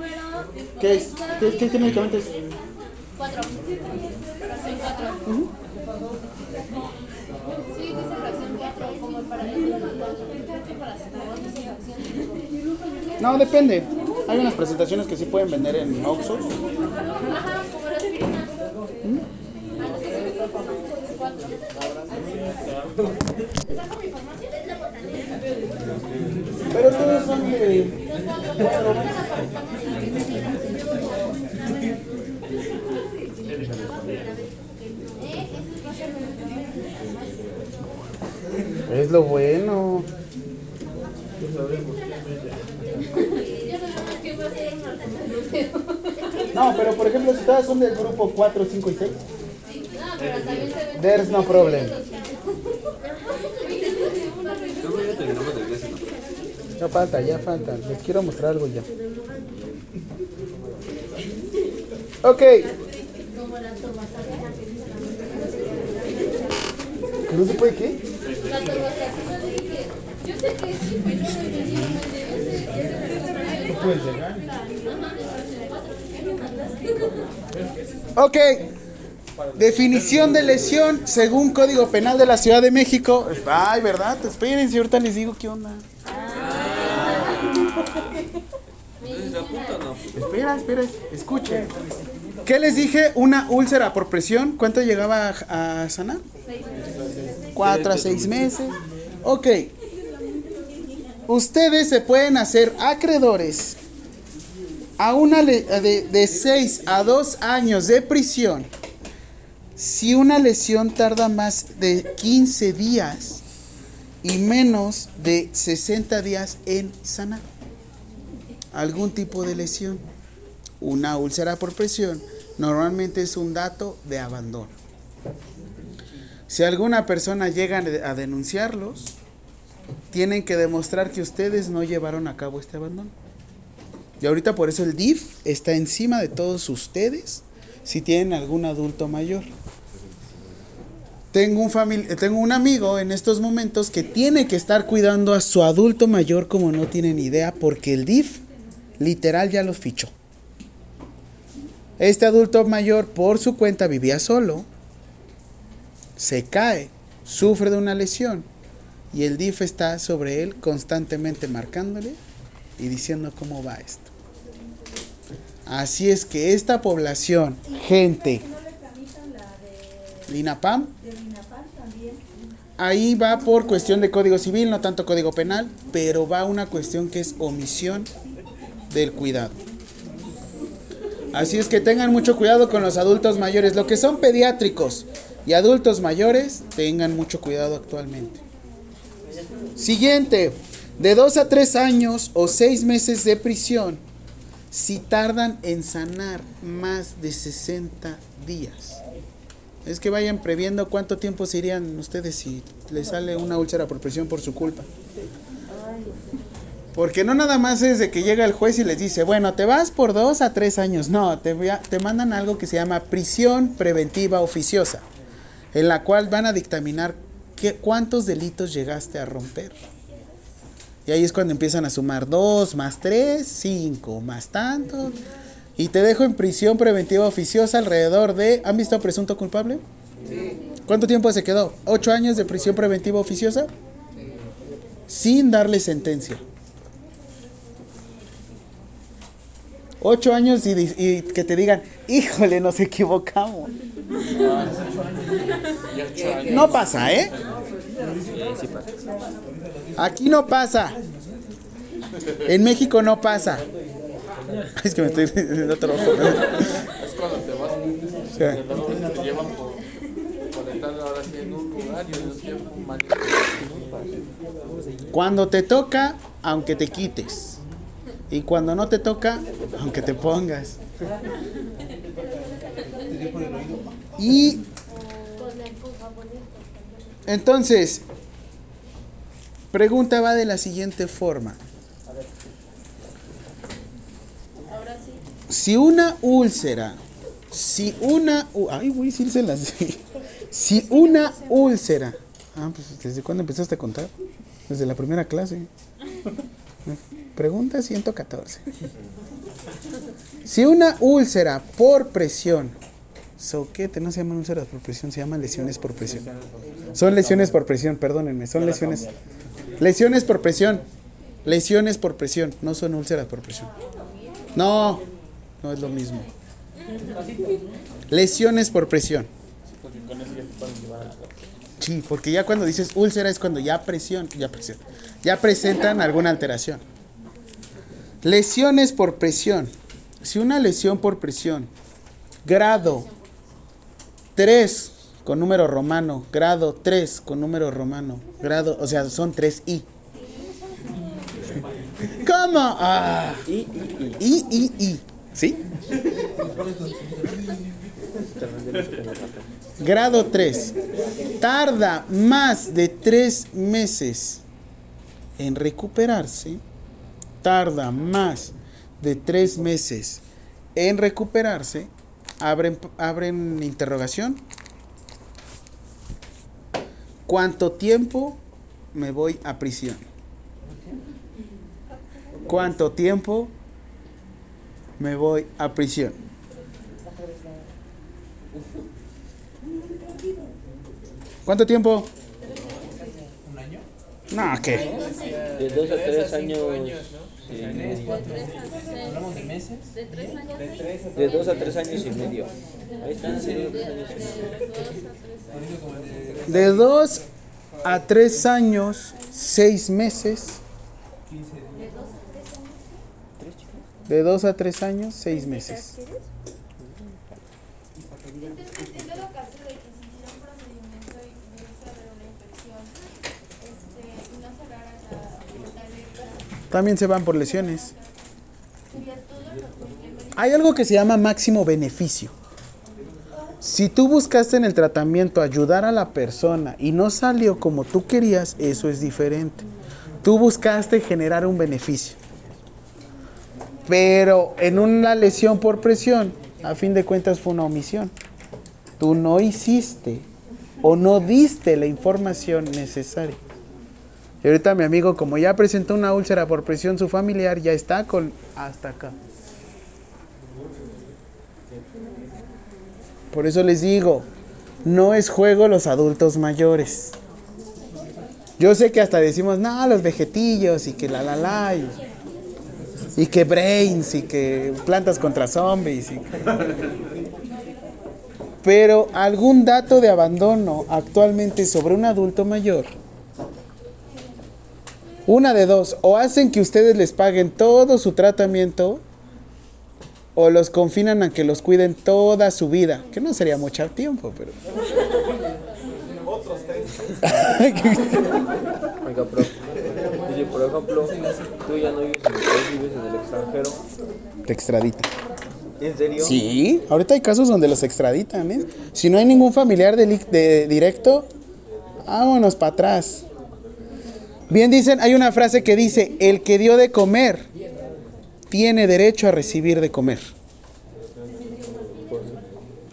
¿Qué es? ¿Qué, qué, qué medicamento es? Cuatro. No, depende. Hay unas presentaciones que sí pueden vender en Oxxo. Ajá, como la aspirina. Pero todos son de... Es lo bueno. No, pero por ejemplo, si todas son del grupo 4, 5 y 6, there's no problem. Luego ya terminamos de clase, ¿no? Ya falta, ya falta. Les quiero mostrar algo ya. Ok. ¿Que no se puede qué? Ok. Definición de lesión según Código Penal de la Ciudad de México. Ay, ¿verdad? Espérense, ahorita les digo qué onda. Espera, espera, escuchen. ¿Qué les dije? Una úlcera por presión. ¿Cuánto llegaba a, a sanar? Cuatro a seis meses. Ok. Ustedes se pueden hacer acreedores a una de 6 a 2 años de prisión si una lesión tarda más de 15 días y menos de 60 días en sanar algún tipo de lesión. Una úlcera por presión normalmente es un dato de abandono. Si alguna persona llega a denunciarlos, tienen que demostrar que ustedes no llevaron a cabo este abandono. Y ahorita por eso el DIF está encima de todos ustedes si tienen algún adulto mayor. Tengo un, eh, tengo un amigo en estos momentos que tiene que estar cuidando a su adulto mayor como no tienen idea porque el DIF literal ya los fichó. Este adulto mayor por su cuenta vivía solo, se cae, sufre de una lesión y el DIF está sobre él constantemente marcándole y diciendo cómo va esto. Así es que esta población, gente, INAPAM, ahí va por cuestión de código civil, no tanto código penal, pero va una cuestión que es omisión del cuidado. Así es que tengan mucho cuidado con los adultos mayores. Lo que son pediátricos y adultos mayores, tengan mucho cuidado actualmente. Siguiente, de 2 a 3 años o 6 meses de prisión si tardan en sanar más de 60 días. Es que vayan previendo cuánto tiempo se irían ustedes si les sale una úlcera por presión por su culpa. Porque no nada más es de que llega el juez y les dice, bueno, te vas por dos a tres años. No, te, a- te mandan algo que se llama prisión preventiva oficiosa, en la cual van a dictaminar qué, cuántos delitos llegaste a romper. Y ahí es cuando empiezan a sumar dos, más tres, cinco, más tanto. Y te dejo en prisión preventiva oficiosa alrededor de... ¿Han visto presunto culpable? ¿Cuánto tiempo se quedó? ¿Ocho años de prisión preventiva oficiosa? Sin darle sentencia. Ocho años y que te digan, híjole, nos equivocamos. No pasa, ¿eh? Aquí no pasa. En México no pasa. Es que me estoy en otro ojo. Es cuando te vas, Sí. te llevan por, por estar ahora sí en un lugar y en un tiempo. Cuando te toca, aunque te quites. Y cuando no te toca, aunque te pongas. Y entonces, pregunta va de la siguiente forma. Si una úlcera Si una. Ay, güey, sí se las. Si una úlcera. Ah, pues ¿desde cuándo empezaste a contar? Desde la primera clase. Pregunta 114. Si una úlcera por presión. Soquete, no se llaman úlceras por presión, se llaman lesiones por presión. Son lesiones por presión, perdónenme, son lesiones. Lesiones por presión. Lesiones por presión, no son úlceras por presión. No, no es lo mismo. Lesiones por presión. Sí, porque ya cuando dices úlcera es cuando ya presión, ya presión, ya presentan alguna alteración. Lesiones por presión. Si una lesión por presión, grado 3 con número romano, grado 3 con número romano, grado, o sea, son 3I. ¿Cómo? Ah. I, I, I. ¿Sí? Grado 3. Tarda más de 3 meses en recuperarse. Tarda más de 3 meses en recuperarse. Abren, abren interrogación. ¿Cuánto tiempo me voy a prisión? ¿Cuánto tiempo me voy a prisión? ¿Cuánto tiempo? ¿Un año? No, ¿qué? De dos a tres años. De dos a tres años y medio. Ahí están, sí, dos años y medio. De dos a tres años, seis meses. De dos a tres años, seis meses. En todo caso de que se hiciera un procedimiento y pudiese haber una infección este, y no cerrara la, la alerta, También se van por lesiones. Hay algo que se llama máximo beneficio. Si tú buscaste en el tratamiento ayudar a la persona y no salió como tú querías, eso es diferente. Tú buscaste generar un beneficio. Pero en una lesión por presión, a fin de cuentas fue una omisión. Tú no hiciste o no diste la información necesaria. Y ahorita mi amigo, como ya presentó una úlcera por presión, su familiar ya está con hasta acá. Por eso les digo, no es juego los adultos mayores. Yo sé que hasta decimos, no, los vegetillos y que la la la y, que brains y que plantas contra zombies. Pero algún dato de abandono actualmente sobre un adulto mayor. Una de dos, o hacen que ustedes les paguen todo su tratamiento o los confinan a que los cuiden toda su vida, que no sería mucho tiempo, pero... Oiga, profe. Por ejemplo, tú ya no vives en el país, vives en el extranjero. Te extraditan. ¿En serio? Sí, ahorita hay casos donde los extraditan, ¿eh? Si no hay ningún familiar de, de directo, vámonos para atrás. Bien dicen, hay una frase que dice, el que dio de comer tiene derecho a recibir de comer.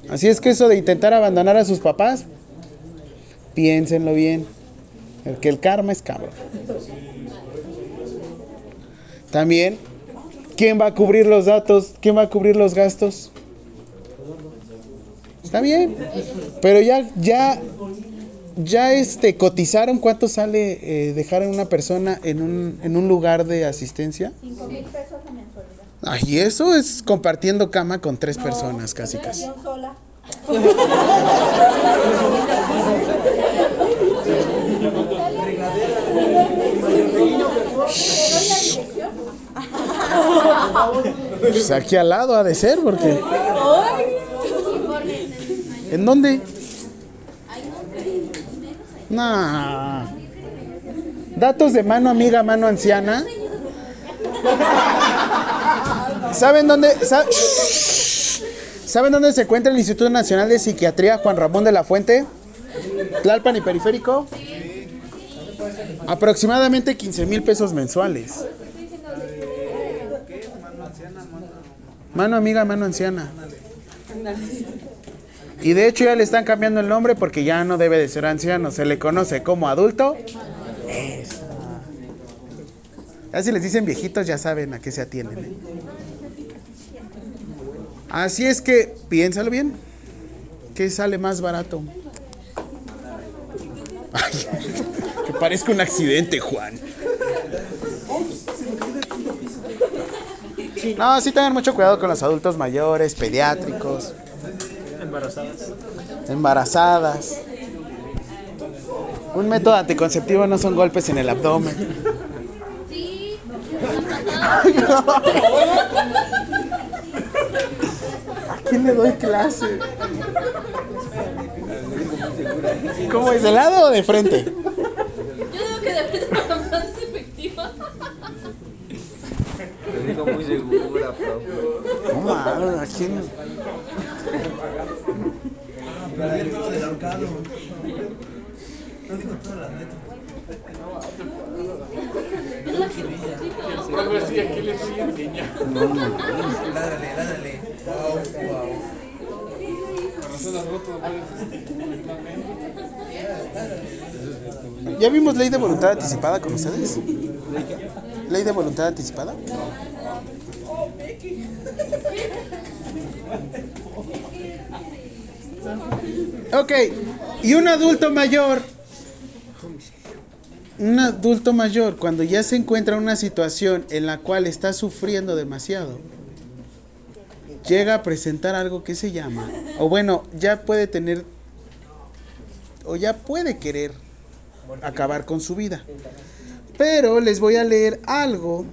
Así es que eso de intentar abandonar a sus papás, piénsenlo bien. El que el karma es cabrón. También, ¿quién va a cubrir los datos? ¿Quién va a cubrir los gastos? Está bien. Pero ya, ya, ya este, cotizaron cuánto sale eh, dejar a una persona en un, en un lugar de asistencia. Ay, eso es compartiendo cama con tres personas, casi casi. Pues aquí al lado ha de ser, porque. ¿En dónde? Nah. Datos de mano amiga, mano anciana. ¿Saben dónde? sa- ¿Saben dónde se encuentra el Instituto Nacional de Psiquiatría Juan Ramón de la Fuente? Tlalpan y Periférico. Aproximadamente 15 mil pesos mensuales. Mano amiga, mano anciana. Y de hecho ya le están cambiando el nombre porque ya no debe de ser anciano, se le conoce como adulto. Ya si les dicen viejitos ya saben a qué se atienden. ¿eh? Así es que piénsalo bien. ¿Qué sale más barato? Que parezca un accidente, Juan. No, sí tengan mucho cuidado con los adultos mayores, pediátricos, Embarazadas. embarazadas. Un método anticonceptivo no son golpes en el abdomen. Sí. ¿A quién le doy clase? ¿Cómo es, de lado o de frente? Yo digo que de lo más efectiva. Lo digo muy segura, profe. No mames, ¿a quién? Algo así, aquí les voy a enseñar. Ládale, ládale. Wow, wow. Corazón roto, ¿Ya vimos ley de voluntad anticipada con ustedes? ¿Ley de voluntad anticipada? Ok, y un adulto mayor, un adulto mayor cuando ya se encuentra en una situación en la cual está sufriendo demasiado, llega a presentar algo que se llama, o bueno, ya puede tener, o ya puede querer acabar con su vida. Pero les voy a leer algo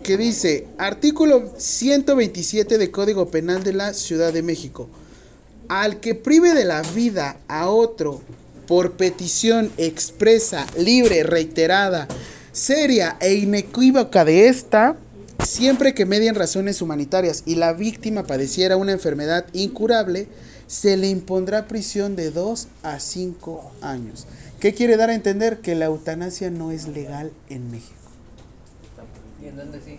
que dice, artículo 127 de Código Penal de la Ciudad de México. Al que prive de la vida a otro por petición expresa, libre, reiterada, seria e inequívoca de esta, siempre que median razones humanitarias y la víctima padeciera una enfermedad incurable, se le impondrá prisión de 2 a 5 años. ¿Qué quiere dar a entender? Que la eutanasia no es legal en México. ¿Y en dónde sí?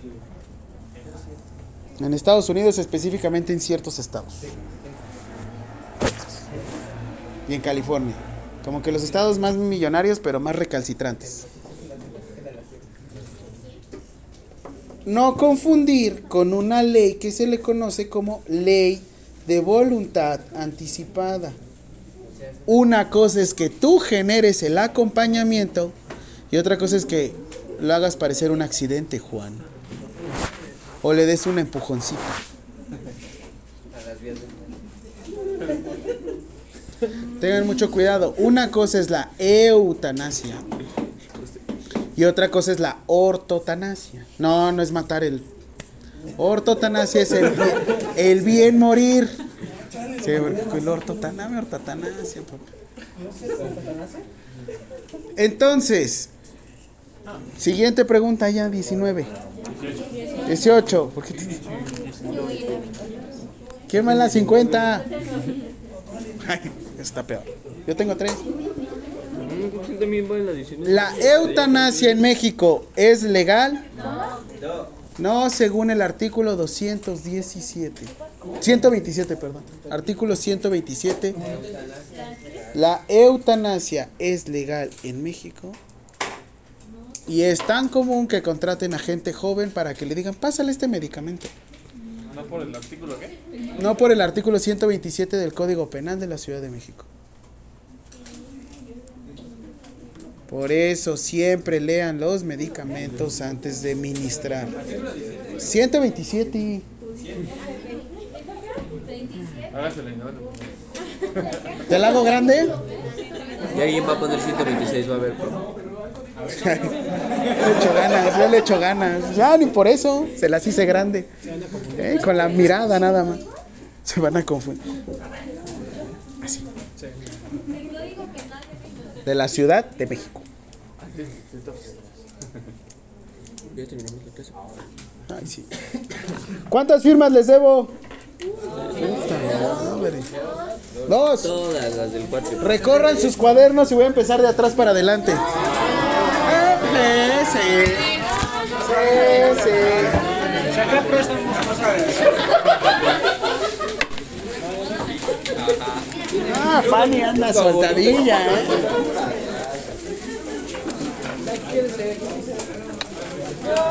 En Estados Unidos, específicamente en ciertos estados. Y en California. Como que los estados más millonarios, pero más recalcitrantes. No confundir con una ley que se le conoce como ley de voluntad anticipada. Una cosa es que tú generes el acompañamiento y otra cosa es que lo hagas parecer un accidente, Juan. O le des un empujoncito. Tengan mucho cuidado. Una cosa es la eutanasia. Y otra cosa es la ortotanasia. No, no es matar el. Ortotanasia es el, el bien morir. Sí, el ortotanasia, ortotanasia. papá. Entonces, siguiente pregunta ya, 19. 18. ¿Por qué te- ¿Quién va en la 50? Ay, está peor. Yo tengo tres. Yo también voy en la 19. ¿La eutanasia en México es legal? No, según el artículo 217. 127, perdón. Artículo 127. La eutanasia es legal en México. Y es tan común que contraten a gente joven para que le digan, pásale este medicamento. ¿No por el artículo qué? No por el artículo 127 del Código Penal de la Ciudad de México. Por eso siempre lean los medicamentos antes de ministrar. 127. Hágaselo y no. ¿Te la hago grande? Y alguien va a poner 126, va a ver, profe. Le echo ganas, yo le echo ganas. Ya ni por eso, se las hice grande. Eh, con la mirada nada más. Se van a confundir. Así. De la Ciudad de México. Ay, sí. ¿Cuántas firmas les debo? Dos. Todas las del 4. Recorran sus cuadernos y voy a empezar de atrás para adelante. Sí, sí. Sí, sí. Saca préstamos, no sabes. Ah, Fanny anda soltadilla, ¿eh?